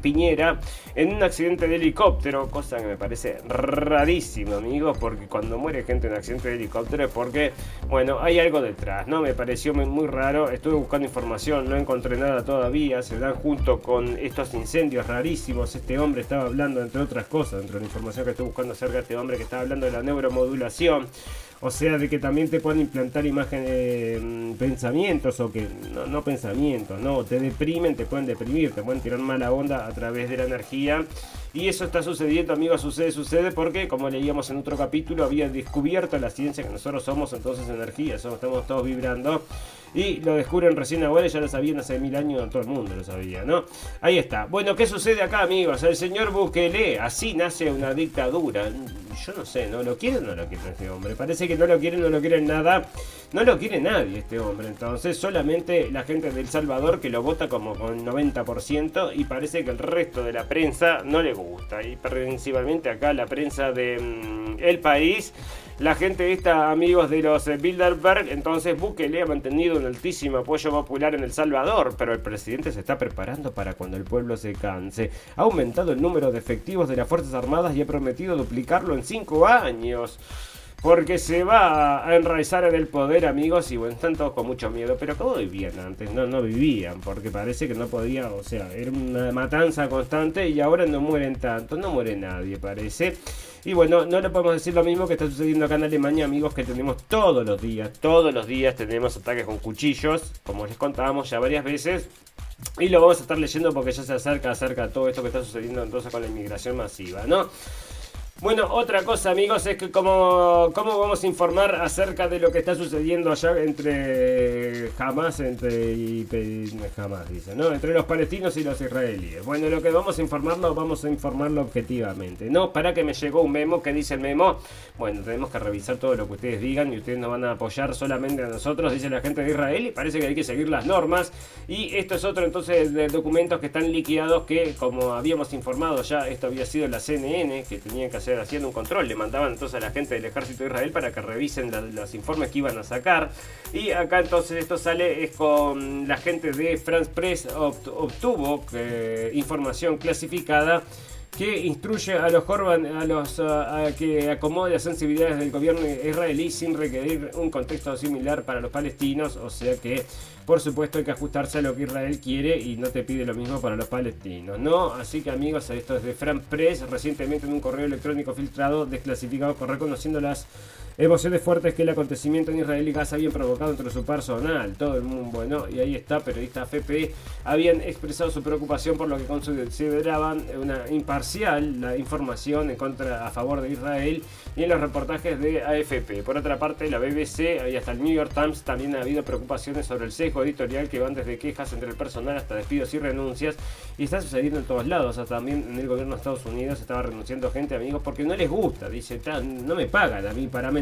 Piñera, en un accidente de helicóptero, cosa que me parece rarísimo, amigos, porque cuando muere gente en accidente de helicóptero es porque, bueno, hay algo detrás, ¿no? Me pareció muy raro, estuve buscando información, no encontré nada todavía, se dan junto con estos incendios rarísimos, este hombre estaba hablando, entre otras cosas, dentro de la información que estoy buscando acerca de este hombre que estaba hablando de la neuromodulación, o sea, de que también te pueden implantar imágenes, mm, pensamientos o que no, no, pensamientos, no, te deprimen, te pueden deprimir, te pueden tirar mala onda a través de la energía. Y eso está sucediendo, amigos, sucede, sucede porque, como leíamos en otro capítulo, había descubierto la ciencia que nosotros somos entonces energía, somos, estamos todos vibrando. Y lo descubren recién ahora, ya lo sabían hace mil años, todo el mundo lo sabía, ¿no? Ahí está. Bueno, ¿qué sucede acá, amigos? El señor Bukele, así nace una dictadura yo no sé, ¿no lo quieren o no lo quieren este hombre? Parece que no lo quieren, no lo quieren nada. No lo quiere nadie este hombre. Entonces, solamente la gente del Salvador que lo vota como con 90% y parece que el resto de la prensa no le gusta. Y principalmente acá la prensa de mm, El País la gente esta, amigos de los eh, Bilderberg, entonces Bukele ha mantenido un altísimo apoyo popular en El Salvador, pero el presidente se está preparando para cuando el pueblo se canse. Ha aumentado el número de efectivos de las Fuerzas Armadas y ha prometido duplicarlo en cinco años. Porque se va a enraizar en el poder, amigos, y bueno, están todos con mucho miedo. Pero ¿cómo vivían antes? No, no vivían, porque parece que no podía, o sea, era una matanza constante y ahora no mueren tanto, no muere nadie, parece. Y bueno, no le podemos decir lo mismo que está sucediendo acá en Alemania, amigos, que tenemos todos los días, todos los días tenemos ataques con cuchillos, como les contábamos ya varias veces. Y lo vamos a estar leyendo porque ya se acerca, acerca todo esto que está sucediendo entonces con la inmigración masiva, ¿no? Bueno, otra cosa amigos es que como, cómo vamos a informar acerca de lo que está sucediendo allá entre Hamas, entre y, Hamas dice, ¿no? Entre los palestinos y los israelíes. Bueno, lo que vamos a informarlo, vamos a informarlo objetivamente. No, para que me llegó un memo, que dice el memo? Bueno, tenemos que revisar todo lo que ustedes digan y ustedes nos van a apoyar solamente a nosotros, dice la gente de Israel, y parece que hay que seguir las normas. Y esto es otro entonces de documentos que están liquidados que, como habíamos informado ya, esto había sido la CNN, que tenía que hacer haciendo un control. Le mandaban entonces a la gente del ejército de Israel para que revisen los informes que iban a sacar. Y acá entonces esto sale es con la gente de France Press obtuvo eh, información clasificada que instruye a los Corban a los que acomode las sensibilidades del gobierno israelí sin requerir un contexto similar para los palestinos, o sea que por supuesto hay que ajustarse a lo que Israel quiere y no te pide lo mismo para los palestinos, ¿no? Así que amigos, esto es de Fran Press, recientemente en un correo electrónico filtrado desclasificado reconociendo las Emociones fuertes que el acontecimiento en Israel y Gaza habían provocado entre su personal, todo el mundo, bueno, y ahí está, periodistas FP habían expresado su preocupación por lo que consideraban una imparcial la información en contra a favor de Israel y en los reportajes de AFP. Por otra parte, la BBC y hasta el New York Times también ha habido preocupaciones sobre el sesgo editorial que van desde quejas entre el personal hasta despidos y renuncias y está sucediendo en todos lados, también en el gobierno de Estados Unidos estaba renunciando gente, amigos, porque no les gusta, dice, no me pagan a mí para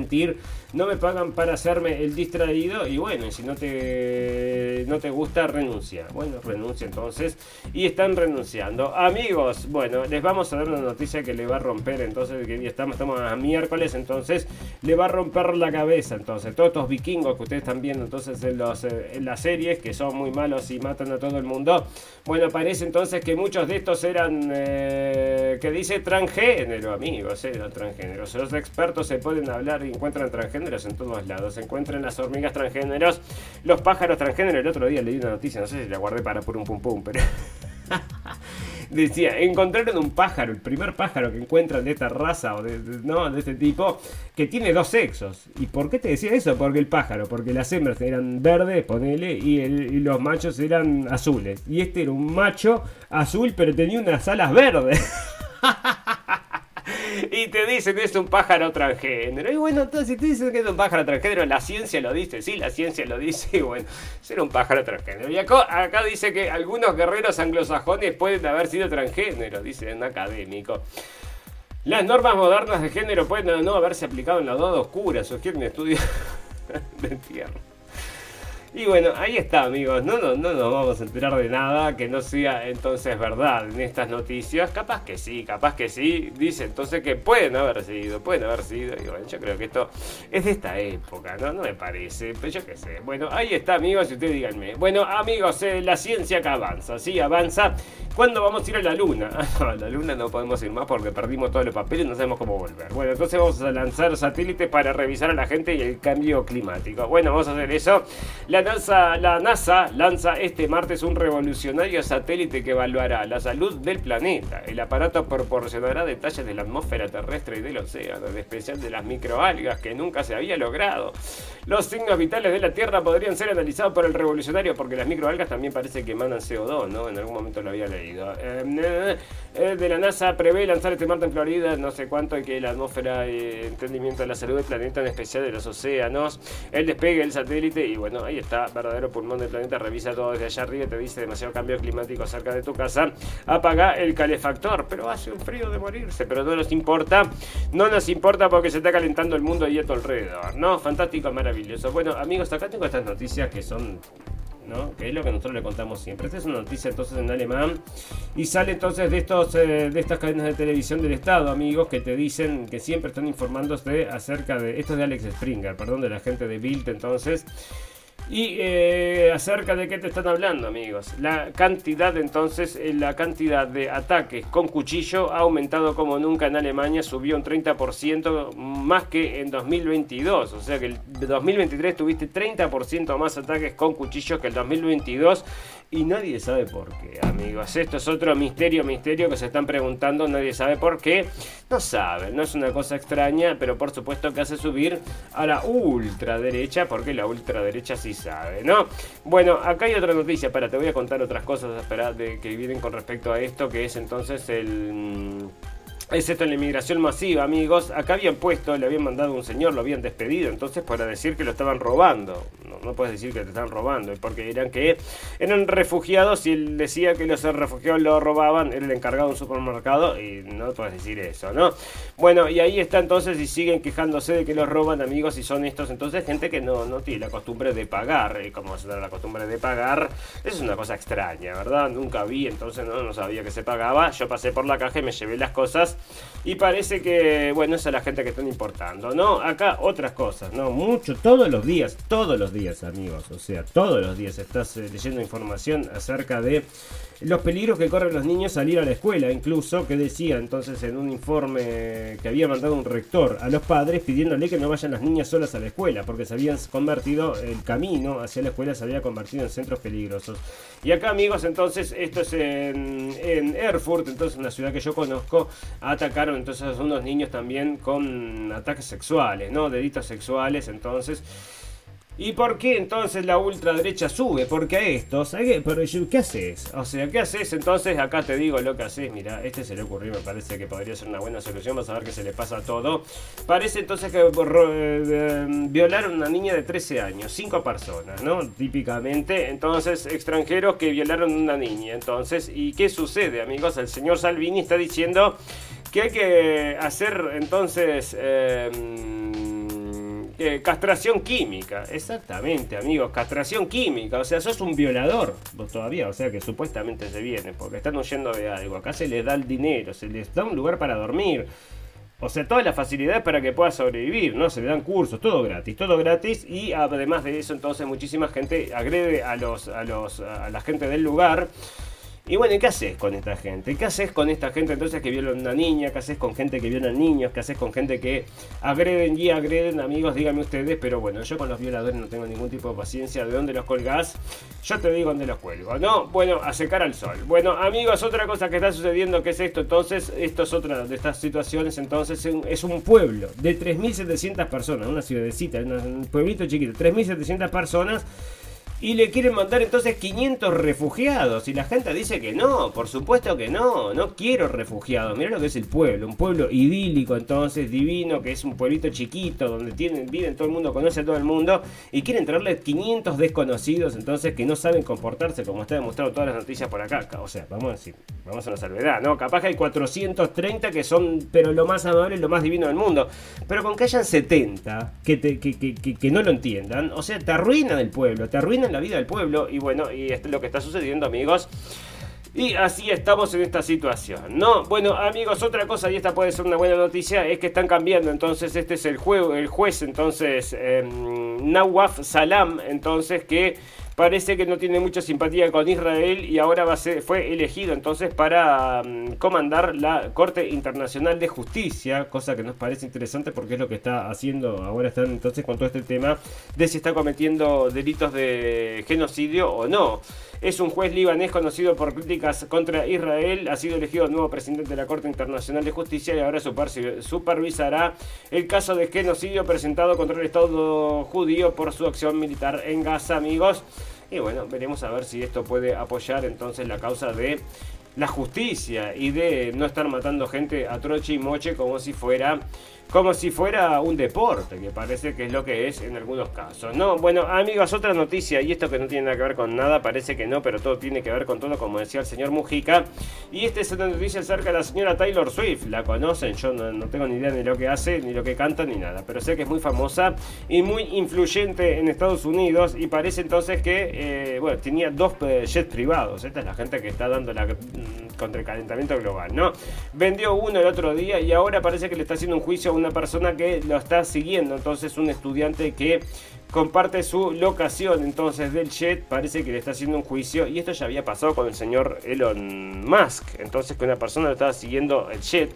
no me pagan para hacerme el distraído y bueno, si no te, no te gusta, renuncia. Bueno, renuncia entonces y están renunciando. Amigos, bueno, les vamos a dar una noticia que le va a romper entonces, que estamos, estamos a miércoles, entonces le va a romper la cabeza. Entonces, todos estos vikingos que ustedes están viendo entonces eh, en las series, que son muy malos y matan a todo el mundo, bueno, parece entonces que muchos de estos eran, eh, que dice transgénero, amigos, eran transgéneros. Los expertos se pueden hablar encuentran transgéneros en todos lados. Se encuentran las hormigas transgéneros, los pájaros transgéneros. El otro día leí una noticia, no sé si la guardé para por un pum pum, pero. Decía, encontraron un pájaro, el primer pájaro que encuentran de esta raza o de, ¿no? de este tipo, que tiene dos sexos. ¿Y por qué te decía eso? Porque el pájaro, porque las hembras eran verdes, ponele, y, y los machos eran azules. Y este era un macho azul, pero tenía unas alas verdes. y te dicen es un pájaro transgénero. Y bueno, entonces si te dicen que es un pájaro transgénero, la ciencia lo dice, sí, la ciencia lo dice, y bueno, ser un pájaro transgénero. Y acá, dice que algunos guerreros anglosajones pueden haber sido transgéneros, dice un académico. Las normas modernas de género pueden no haberse aplicado en la edad oscura, sugieren estudios de tierra. Y bueno, ahí está, amigos. No, no, no nos vamos a enterar de nada que no sea entonces verdad en estas noticias. Capaz que sí, capaz que sí. Dice entonces que pueden haber sido, pueden haber sido. Y bueno, yo creo que esto es de esta época, ¿no? No me parece, pero yo qué sé. Bueno, ahí está, amigos, y ustedes díganme. Bueno, amigos, eh, la ciencia que avanza, sí, avanza. ¿Cuándo vamos a ir a la luna? No, a la luna no podemos ir más porque perdimos todos los papeles y no sabemos cómo volver. Bueno, entonces vamos a lanzar satélites para revisar a la gente y el cambio climático. Bueno, vamos a hacer eso. La NASA, lanza este martes un revolucionario satélite que evaluará la salud del planeta. El aparato proporcionará detalles de la atmósfera terrestre y del océano, en especial de las microalgas que nunca se había logrado. Los signos vitales de la Tierra podrían ser analizados por el revolucionario porque las microalgas también parece que emanan CO2, ¿no? En algún momento lo había leído. Eh, eh, de la NASA prevé lanzar este martes en Florida, no sé cuánto, y que la atmósfera y entendimiento de la salud del planeta, en especial de los océanos, el despegue del satélite y bueno, ahí está verdadero pulmón del planeta, revisa todo desde allá arriba y te dice demasiado cambio climático cerca de tu casa, apaga el calefactor, pero hace un frío de morirse, pero no nos importa, no nos importa porque se está calentando el mundo y a tu alrededor, ¿no? Fantástico, maravilloso. Bueno, amigos, acá tengo estas noticias que son ¿no? Que es lo que nosotros le contamos siempre. Esta es una noticia entonces en alemán y sale entonces de estos eh, de estas cadenas de televisión del Estado, amigos, que te dicen que siempre están informándose acerca de esto es de Alex Springer, perdón, de la gente de Bild entonces. Y eh, acerca de qué te están hablando, amigos. La cantidad, entonces, eh, la cantidad de ataques con cuchillo ha aumentado como nunca en Alemania, subió un 30% más que en 2022. O sea que el 2023 tuviste 30% más ataques con cuchillo que el 2022 y nadie sabe por qué, amigos. Esto es otro misterio, misterio que se están preguntando, nadie sabe por qué. No saben, no es una cosa extraña, pero por supuesto que hace subir a la ultraderecha, porque la ultraderecha sí sabe, ¿no? Bueno, acá hay otra noticia, para, te voy a contar otras cosas espera, de, que vienen con respecto a esto, que es entonces el... Es esto en la inmigración masiva, amigos. Acá habían puesto, le habían mandado un señor, lo habían despedido, entonces para decir que lo estaban robando. No, puedes decir que te están robando, porque dirán que eran refugiados y él decía que los refugiados lo robaban, era el encargado de un supermercado y no puedes decir eso, ¿no? Bueno, y ahí está entonces y siguen quejándose de que los roban, amigos, y son estos entonces gente que no, tiene la costumbre de pagar. Y como se da la costumbre de pagar, es una cosa extraña, ¿verdad? Nunca vi, entonces no sabía que se pagaba. Yo pasé por la caja y me llevé las cosas y parece que, bueno, esa es la gente que están importando, ¿no? Acá otras cosas, ¿no? Mucho, todos los días, todos los días, amigos. O sea, todos los días estás eh, leyendo información acerca de los peligros que corren los niños salir a la escuela, incluso que decía entonces en un informe que había mandado un rector a los padres pidiéndole que no vayan las niñas solas a la escuela, porque se habían convertido, el camino hacia la escuela se había convertido en centros peligrosos. Y acá amigos, entonces, esto es en, en Erfurt, entonces una ciudad que yo conozco, atacaron entonces a unos niños también con ataques sexuales, ¿no? Delitos sexuales, entonces... ¿Y por qué entonces la ultraderecha sube? Porque a estos, ¿qué, pero, ¿qué haces? O sea, ¿qué haces? Entonces acá te digo lo que haces. Mira, este se le ocurrió, me parece que podría ser una buena solución. Vamos a ver qué se le pasa a todo. Parece entonces que eh, violaron a una niña de 13 años, cinco personas, ¿no? Típicamente. Entonces, extranjeros que violaron a una niña. Entonces, ¿y qué sucede, amigos? El señor Salvini está diciendo que hay que hacer entonces... Eh, eh, castración química, exactamente, amigos, castración química. O sea, sos un violador vos todavía, o sea que supuestamente se viene, porque están huyendo de algo. Acá se les da el dinero, se les da un lugar para dormir. O sea, todas las facilidades para que puedas sobrevivir, ¿no? Se le dan cursos, todo gratis, todo gratis. Y además de eso, entonces muchísima gente agrede a los, a los, a la gente del lugar. Y bueno, ¿qué haces con esta gente? ¿Qué haces con esta gente entonces que viola a una niña? ¿Qué haces con gente que viola a niños? ¿Qué haces con gente que agreden y agreden? Amigos, díganme ustedes, pero bueno, yo con los violadores no tengo ningún tipo de paciencia. ¿De dónde los colgás? Yo te digo dónde los cuelgo, ¿no? Bueno, a secar al sol. Bueno, amigos, otra cosa que está sucediendo, ¿qué es esto? Entonces, esto es otra de estas situaciones, entonces es un pueblo de 3.700 personas, una ciudadecita, un pueblito chiquito, 3.700 personas y le quieren mandar entonces 500 refugiados. Y la gente dice que no, por supuesto que no, no quiero refugiados. Mira lo que es el pueblo, un pueblo idílico entonces, divino, que es un pueblito chiquito, donde tienen, viven todo el mundo, conoce a todo el mundo. Y quieren traerle 500 desconocidos entonces que no saben comportarse, como está demostrado todas las noticias por acá. O sea, vamos a decir, vamos a una salvedad, ¿no? Capaz que hay 430 que son, pero lo más amable, lo más divino del mundo. Pero con que hayan 70 que, que, que, que no lo entiendan, o sea, te arruinan el pueblo, te arruinan la vida del pueblo. Y bueno, y esto es lo que está sucediendo, amigos. Y así estamos en esta situación, ¿no? Bueno, amigos, otra cosa, y esta puede ser una buena noticia, es que están cambiando. Entonces, este es el, juego, el juez, entonces, eh, Nawaf Salam, entonces, que parece que no tiene mucha simpatía con Israel y ahora va a ser, fue elegido entonces para mm, comandar la Corte Internacional de Justicia, cosa que nos parece interesante porque es lo que está haciendo, ahora están entonces con todo este tema de si está cometiendo delitos de genocidio o no. Es un juez libanés conocido por críticas contra Israel, ha sido elegido nuevo presidente de la Corte Internacional de Justicia y ahora supervisará el caso de genocidio presentado contra el Estado judío por su acción militar en Gaza, amigos. Y bueno, veremos a ver si esto puede apoyar entonces la causa de la justicia y de no estar matando gente a troche y moche como si fuera como si fuera un deporte, que parece que es lo que es en algunos casos. No, bueno, amigos, otra noticia, y esto que no tiene nada que ver con nada, parece que no, pero todo tiene que ver con todo, como decía el señor Mujica. Y esta es una noticia acerca de la señora Taylor Swift. ¿La conocen? Yo no, tengo ni idea ni lo que hace, ni lo que canta, ni nada, pero sé que es muy famosa y muy influyente en Estados Unidos. Y parece entonces que, eh, bueno, tenía dos eh, jets privados. Esta es la gente que está dando la contra el calentamiento global, ¿no? Vendió uno el otro día y ahora parece que le está haciendo un juicio a una persona que lo está siguiendo. Entonces un estudiante que comparte su locación entonces del jet, parece que le está haciendo un juicio y esto ya había pasado con el señor Elon Musk, entonces que una persona lo estaba siguiendo el jet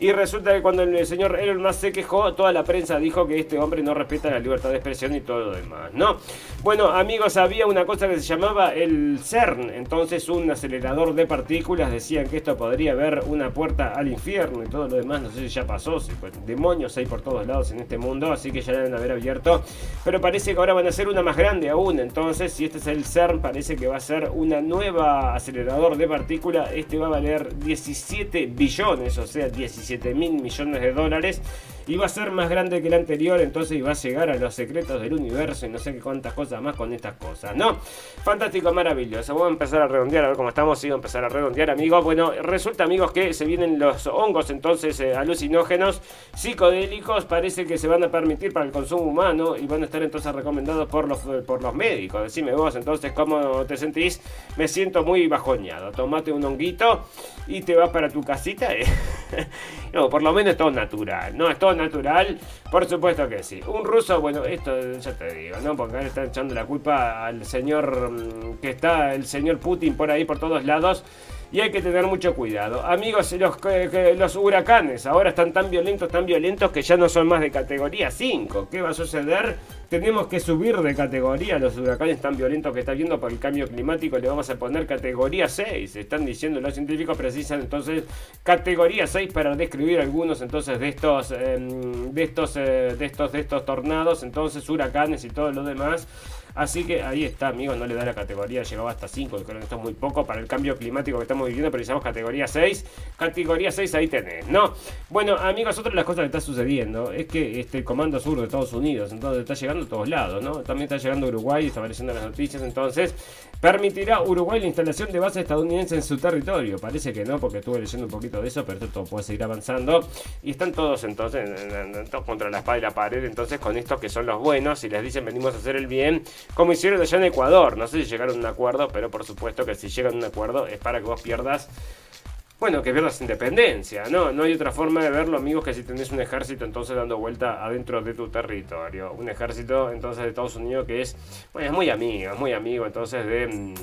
y resulta que cuando el señor Elon Musk se quejó, toda la prensa dijo que este hombre no respeta la libertad de expresión y todo lo demás, ¿no? Bueno, amigos, había una cosa que se llamaba el CERN, entonces un acelerador de partículas, decían que esto podría haber una puerta al infierno y todo lo demás, no sé si ya pasó, si demonios hay por todos lados en este mundo, así que ya deben haber abierto, pero parece que ahora van a ser una más grande aún, entonces si este es el CERN, parece que va a ser una nueva acelerador de partículas, este va a valer 17 billones, o sea, 17 7 mil millones de dólares y va a ser más grande que el anterior, entonces va a llegar a los secretos del universo y no sé qué cuántas cosas más con estas cosas, ¿no? Fantástico, maravilloso. Vamos a empezar a redondear, a ver cómo estamos, sí, a empezar a redondear, amigos. Bueno, resulta, amigos, que se vienen los hongos entonces eh, alucinógenos, psicodélicos, parece que se van a permitir para el consumo humano y van a estar entonces recomendados por los, por los médicos. Decime vos entonces cómo te sentís. Me siento muy bajoñado. Tomate un honguito y te vas para tu casita. Eh. no, por lo menos todo natural, ¿no? Es todo natural? Por supuesto que sí. Un ruso, bueno, esto ya te digo, ¿no? Porque ahora está echando la culpa al señor mm, que está, el señor Putin por ahí, por todos lados y hay que tener mucho cuidado. Amigos, los, los huracanes ahora están tan violentos, tan violentos que ya no son más de categoría 5. ¿Qué va a suceder? Tenemos que subir de categoría. Los huracanes tan violentos que está viendo por el cambio climático le vamos a poner categoría 6. Están diciendo los científicos precisan entonces categoría 6 para describir algunos entonces de estos em, de estos eh, de estos de estos tornados, entonces huracanes y todo lo demás. Así que ahí está, amigos, no le da la categoría, llegaba hasta 5, creo que esto es muy poco para el cambio climático que estamos viviendo, pero necesitamos categoría 6. Categoría 6 ahí tenés, ¿no? Bueno, amigos, otra de las cosas que está sucediendo es que este Comando Sur de Estados Unidos, entonces está llegando a todos lados, ¿no? También está llegando a Uruguay, está apareciendo en las noticias, entonces permitirá Uruguay la instalación de base estadounidense en su territorio. Parece que no, porque estuve leyendo un poquito de eso, pero esto puede seguir avanzando. Y están todos entonces contra la espada y la pared, entonces con estos que son los buenos y les dicen venimos a hacer el bien como hicieron allá en Ecuador. No sé si llegaron a un acuerdo, pero por supuesto que si llegan a un acuerdo es para que vos pierdas bueno, que pierdas independencia, ¿no? No hay otra forma de verlo, amigos, que si tenés un ejército entonces dando vuelta adentro de tu territorio. Un ejército entonces de Estados Unidos que es, bueno, es muy amigo, es muy amigo entonces de...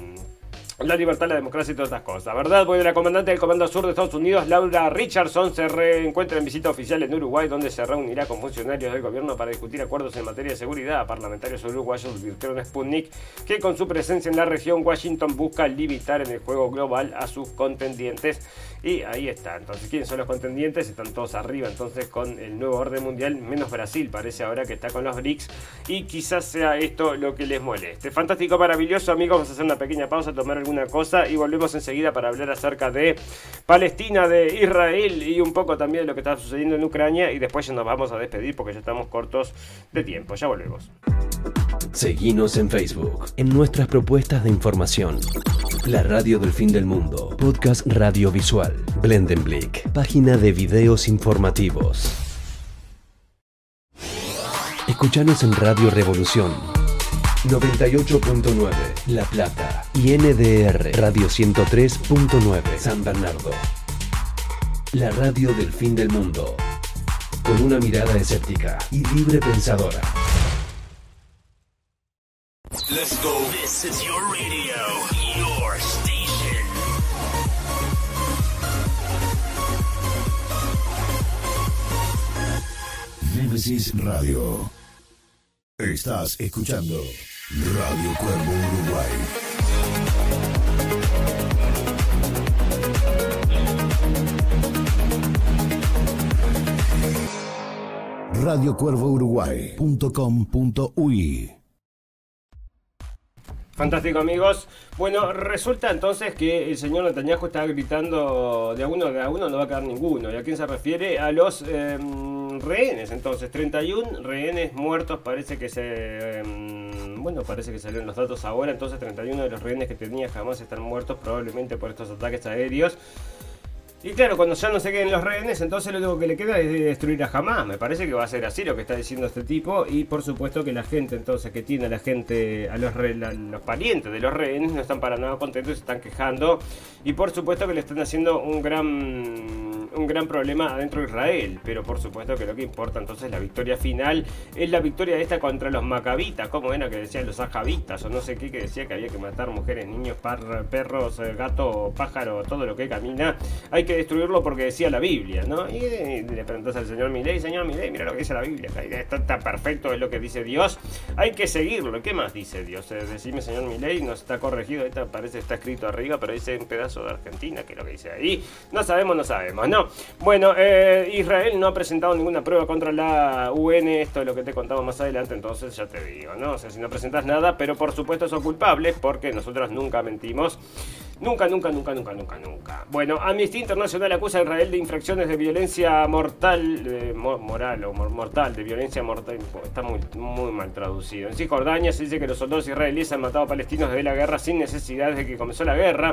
La libertad, la democracia y todas estas cosas, ¿verdad? Bueno, la comandante del Comando Sur de Estados Unidos, Laura Richardson, se reencuentra en visita oficial en Uruguay, donde se reunirá con funcionarios del gobierno para discutir acuerdos en materia de seguridad. Parlamentarios uruguayos advirtieron a Sputnik que con su presencia en la región, Washington busca limitar en el juego global a sus contendientes. Y ahí está. Entonces, ¿quiénes son los contendientes? Están todos arriba, entonces, con el nuevo orden mundial, menos Brasil, parece ahora que está con los BRICS. Y quizás sea esto lo que les moleste. Fantástico, maravilloso, amigos. Vamos a hacer una pequeña pausa, tomar alguna cosa y volvemos enseguida para hablar acerca de Palestina, de Israel y un poco también de lo que está sucediendo en Ucrania y después ya nos vamos a despedir porque ya estamos cortos de tiempo. Ya volvemos. Seguimos en Facebook, en nuestras propuestas de información. La radio del fin del mundo, podcast radiovisual, Blendenblick, página de videos informativos. Escuchanos en Radio Revolución 98.9 La Plata y NDR Radio 103.9 San Bernardo. La radio del fin del mundo. Con una mirada escéptica y libre pensadora. Let's go. This is your radio, your station. Nemesis Radio. Estás escuchando Radio Cuervo Uruguay. radiocuervouruguay.com.uy Fantástico amigos. Bueno, resulta entonces que el señor Netanyahu está gritando de a uno, de a uno no va a quedar ninguno. ¿Y a quién se refiere? A los em, rehenes. Entonces, 31 rehenes muertos. Parece que se... Em, bueno, parece que salieron los datos ahora. Entonces, 31 de los rehenes que tenía jamás están muertos probablemente por estos ataques aéreos. Y claro, cuando ya no se queden los rehenes, entonces lo único que le queda es destruir a Hamas. Me parece que va a ser así lo que está diciendo este tipo. Y por supuesto que la gente entonces que tiene a la gente, a los, los parientes de los rehenes, no están para nada contentos, se están quejando. Y por supuesto que le están haciendo un gran un gran problema adentro de Israel, pero por supuesto que lo que importa entonces la victoria final es la victoria esta contra los macabitas, como era que decían los ajabitas o no sé qué, que decía que había que matar mujeres, niños, perros, eh, gato, pájaro, todo lo que camina, hay que destruirlo porque decía la Biblia, ¿no? Y, le preguntas al señor Milei, señor Milei, mira lo que dice la Biblia, está, perfecto, es lo que dice Dios, hay que seguirlo, ¿qué más dice Dios? Eh, decime, señor Milei, no está corregido, esta parece está escrito arriba, pero dice un pedazo de Argentina, que es lo que dice ahí, no sabemos, no sabemos, ¿no? Bueno, eh, Israel no ha presentado ninguna prueba contra la UN, esto es lo que te contamos más adelante, entonces ya te digo, ¿no? O sea, si no presentas nada, pero por supuesto son culpables porque nosotros nunca mentimos. Nunca, nunca, nunca, nunca, nunca, nunca. Bueno, Amnistía Internacional acusa a Israel de infracciones de violencia mortal, moral o mortal, de violencia mortal. Está muy, mal traducido. En Cisjordania se dice que los soldados israelíes han matado a palestinos desde la guerra sin necesidad de que comenzó la guerra.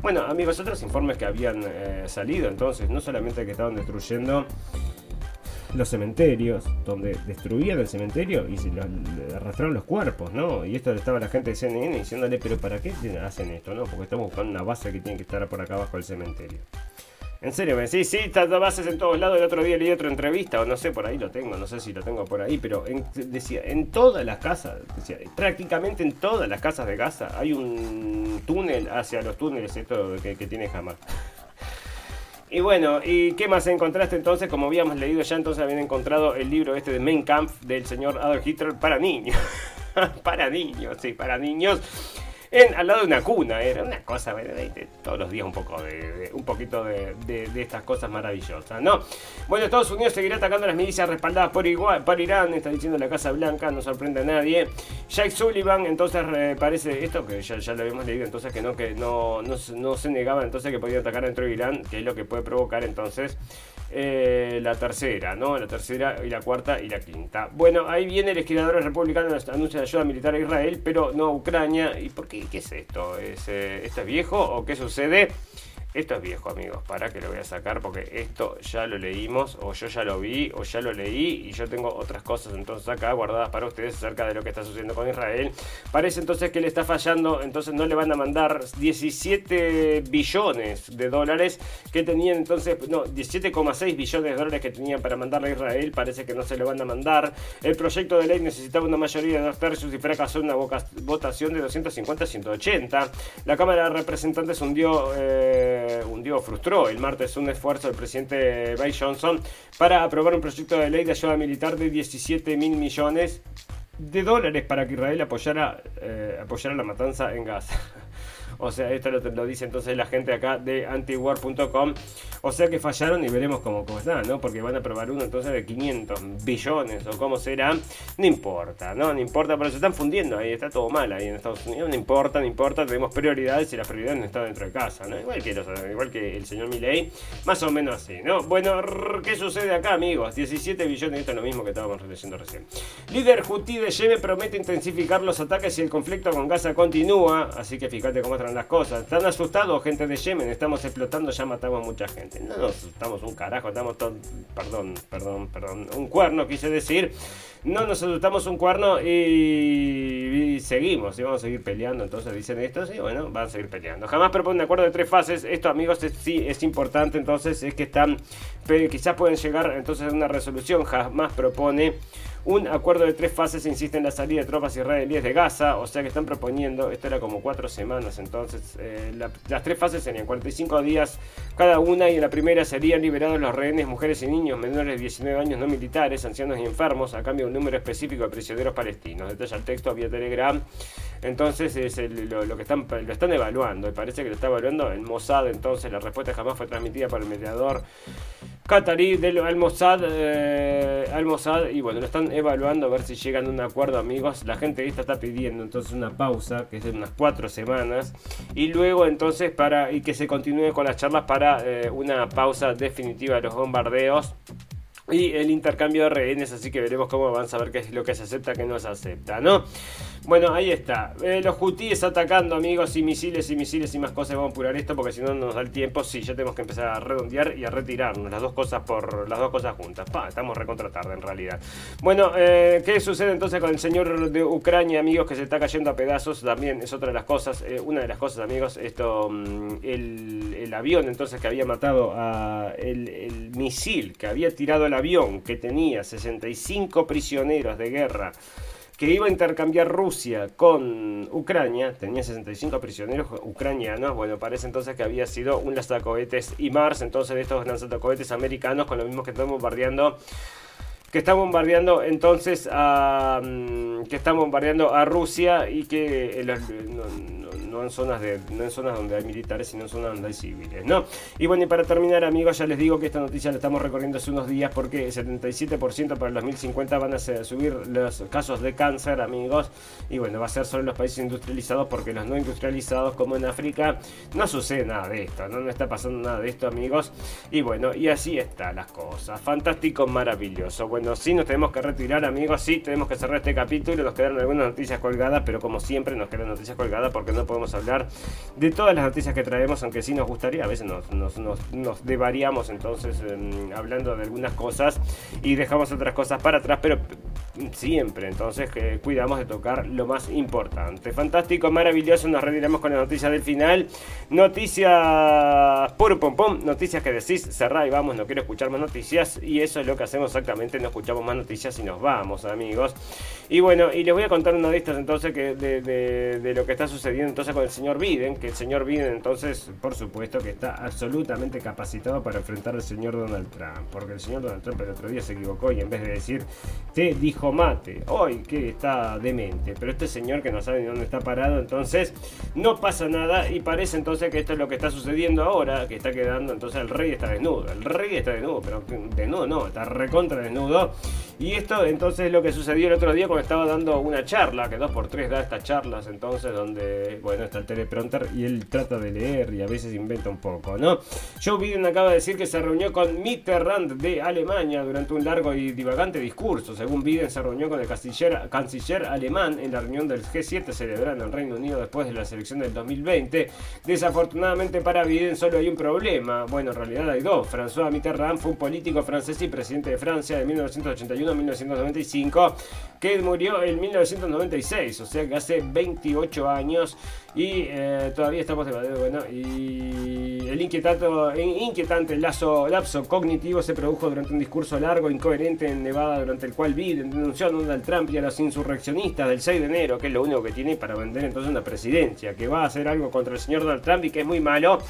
Bueno, amigos, otros informes que habían eh, salido entonces, no solamente que estaban destruyendo los cementerios, donde destruían el cementerio y se arrastraron los cuerpos, ¿no? Y esto estaba la gente de CNN diciéndole, pero ¿para qué hacen esto, no? Porque estamos buscando una base que tiene que estar por acá abajo del cementerio. En serio, me decís, sí, estas bases en todos lados. El otro día leí otra entrevista, o no sé, por ahí lo tengo, no sé si lo tengo por ahí, pero decía, en todas las casas, decía, prácticamente en todas las casas de casa hay un túnel hacia los túneles esto que, que tiene Hamas. Y bueno, ¿y qué más encontraste entonces? Como habíamos leído ya, entonces habían encontrado el libro este de Mein Kampf del señor Adolf Hitler para niños. para niños, sí, para niños en, al lado de una cuna. Era una cosa, todos los días un poco de, un poquito de, estas cosas maravillosas, ¿no? Bueno, Estados Unidos seguirá atacando las milicias respaldadas por, igual, por Irán, está diciendo la Casa Blanca, no sorprende a nadie. Jack Sullivan, entonces parece esto que ya, ya, lo habíamos leído, entonces que no, que no, no, no se negaba entonces que podía atacar dentro de Irán, que es lo que puede provocar entonces eh, la tercera, ¿no? La tercera y la cuarta y la quinta. Bueno, ahí viene el legislador republicano anuncia ayuda militar a Israel, pero no a Ucrania. ¿Y por qué? ¿Qué es esto? ¿Es, eh, ¿Esto es viejo o qué sucede? Esto es viejo, amigos. Para que lo voy a sacar porque esto ya lo leímos, o yo ya lo vi, o ya lo leí, y yo tengo otras cosas entonces acá guardadas para ustedes acerca de lo que está sucediendo con Israel. Parece entonces que le está fallando, entonces no le van a mandar 17 billones de dólares que tenían entonces, no, 17,6 billones de dólares que tenían para mandarle a Israel. Parece que no se lo van a mandar. El proyecto de ley necesitaba una mayoría de dos tercios y fracasó una votación de 250 a 180. La Cámara de Representantes hundió. Eh, hundió, frustró el martes un esfuerzo del presidente Bay Johnson para aprobar un proyecto de ley de ayuda militar de 17 mil millones de dólares para que Israel apoyara, eh, apoyara la matanza en Gaza. O sea, esto lo, dice entonces la gente acá de antiwar.com. O sea que fallaron y veremos cómo, cómo está, ¿no? Porque van a probar uno entonces de 500 billones o cómo será. No importa, ¿no? No importa, pero se están fundiendo ahí, está todo mal ahí en Estados Unidos. No importa, no importa, tenemos prioridades y las prioridades no están dentro de casa, ¿no? Igual que, igual que el señor Milley, más o menos así, ¿no? Bueno, ¿qué sucede acá, amigos? 17 billones, esto es lo mismo que estábamos leyendo recién. Líder Houthi de Yemen promete intensificar los ataques si el conflicto con Gaza continúa, así que fíjate cómo las cosas. ¿Están asustados, gente de Yemen? Estamos explotando, ya matamos a mucha gente. No nos asustamos un carajo, estamos todos. Perdón, perdón, perdón. Un cuerno, quise decir. No nos asustamos un cuerno y, seguimos. Y vamos a seguir peleando. Entonces dicen esto, y bueno, van a seguir peleando. Jamás proponen un acuerdo de tres fases. Esto, amigos, sí es importante. Entonces es que están. Quizás pueden llegar entonces a una resolución. Jamás propone un acuerdo de tres fases insiste en la salida de tropas israelíes de Gaza, o sea que están proponiendo, esto era como cuatro semanas, entonces eh, las tres fases serían 45 días cada una y en la primera serían liberados los rehenes, mujeres y niños menores de 19 años no militares, ancianos y enfermos, a cambio de un número específico de prisioneros palestinos. Detalla el texto vía Telegram. Entonces es lo, que están, lo están evaluando, y parece que lo está evaluando el Mossad, entonces la respuesta jamás fue transmitida por el mediador Qatarí del Al-Mossad, eh, Al-Mossad, y bueno, lo están evaluando a ver si llegan a un acuerdo, amigos. La gente esta está pidiendo entonces una pausa, que es de unas cuatro semanas, y luego entonces para, y que se continúe con las charlas para eh, una pausa definitiva de los bombardeos y el intercambio de rehenes, así que veremos cómo van a ver qué es lo que se acepta, qué no se acepta, ¿no? Bueno, ahí está. Eh, los hutíes atacando, amigos, y misiles y misiles y más cosas. Vamos a apurar esto porque si no nos da el tiempo. Sí, ya tenemos que empezar a redondear y a retirarnos. Las dos cosas por las dos cosas juntas. Pa, estamos recontra tarde en realidad. Bueno, eh, ¿qué sucede entonces con el señor de Ucrania, amigos, que se está cayendo a pedazos? También es otra de las cosas. Eh, una de las cosas, amigos, esto, mm, el, avión entonces que había matado a el, misil que había tirado el avión que tenía 65 prisioneros de guerra que iba a intercambiar Rusia con Ucrania, tenía 65 prisioneros ucranianos, bueno, parece entonces que había sido un lanzacohetes y Mars, entonces estos lanzacohetes americanos con los mismos que están bombardeando que está bombardeando entonces a mm, que bombardeando a Rusia y que el, no en zonas de no en zonas donde hay militares, sino en zonas donde hay civiles, ¿no? Y bueno, y para terminar, amigos, ya les digo que esta noticia la estamos recorriendo hace unos días porque el 77% para el 2050 van a subir los casos de cáncer, amigos, y bueno, va a ser solo en los países industrializados porque los no industrializados, como en África, no sucede nada de esto, no, no está pasando nada de esto, amigos, y bueno, y así están las cosas, fantástico, maravilloso. Bueno, sí nos tenemos que retirar, amigos, sí tenemos que cerrar este capítulo, nos quedaron algunas noticias colgadas, pero como siempre nos quedan noticias colgadas porque no podemos hablar de todas las noticias que traemos, aunque sí nos gustaría, a veces nos, nos, devariamos entonces hablando de algunas cosas y dejamos otras cosas para atrás, pero siempre entonces que cuidamos de tocar lo más importante. Fantástico, maravilloso, nos retiramos con la noticia del final. Noticias pum pum pum, noticias que decís, cerrá y vamos, no quiero escuchar más noticias y eso es lo que hacemos exactamente, no escuchamos más noticias y nos vamos, amigos. Y bueno, y les voy a contar una de estas entonces de, de lo que está sucediendo entonces el señor Biden, que el señor Biden entonces, por supuesto, que está absolutamente capacitado para enfrentar al señor Donald Trump, porque el señor Donald Trump el otro día se equivocó y en vez de decir, te dijo mate, hoy que está demente, pero este señor que no sabe ni dónde está parado, entonces no pasa nada y parece entonces que esto es lo que está sucediendo ahora, que está quedando, entonces el rey está desnudo, el rey está desnudo, pero desnudo no, está recontra desnudo. Y esto entonces es lo que sucedió el otro día cuando estaba dando una charla, que dos por tres da estas charlas entonces donde, bueno, está el teleprompter y él trata de leer y a veces inventa un poco, ¿no? Joe Biden acaba de decir que se reunió con Mitterrand de Alemania durante un largo y divagante discurso. Según Biden, se reunió con el canciller, alemán en la reunión del G7 celebrada en el Reino Unido después de la selección del 2020. Desafortunadamente para Biden solo hay un problema. Bueno, en realidad hay dos. François Mitterrand fue un político francés y presidente de Francia de 1981 a 1995 que murió en 1996, o sea que hace 28 años y eh, todavía estamos de bueno el inquietante, inquietante lazo, lapso cognitivo se produjo durante un discurso largo incoherente en Nevada durante el cual Biden denunció a Donald Trump y a los insurreccionistas del 6 de enero que es lo único que tiene para vender entonces una presidencia que va a hacer algo contra el señor Donald Trump y que es muy malo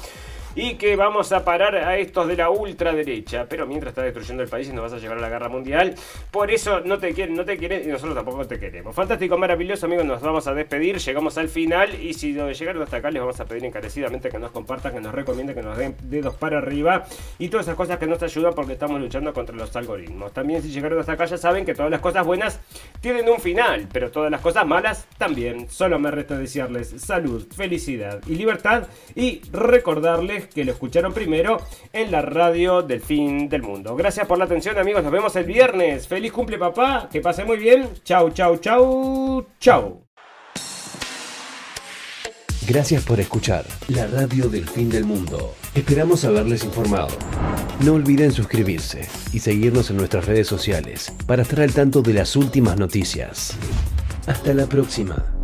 y que vamos a parar a estos de la ultraderecha. Pero mientras está destruyendo el país y nos vas a llevar a la guerra mundial, por eso no te quieren, no te quieren y nosotros tampoco te queremos. Fantástico, maravilloso, amigos, nos vamos a despedir, llegamos al final y si llegaron hasta acá les vamos a pedir encarecidamente que nos compartan, que nos recomienden, que nos den dedos para arriba y todas esas cosas que nos ayudan porque estamos luchando contra los algoritmos. También si llegaron hasta acá ya saben que todas las cosas buenas tienen un final, pero todas las cosas malas también. Solo me resta desearles salud, felicidad y libertad y recordarles que lo escucharon primero en la radio del fin del mundo. Gracias por la atención amigos, nos vemos el viernes. Feliz cumple papá, que pase muy bien. Chau, chau, chau, chau. Gracias por escuchar la radio del fin del mundo. Esperamos haberles informado. No olviden suscribirse y seguirnos en nuestras redes sociales para estar al tanto de las últimas noticias. Hasta la próxima.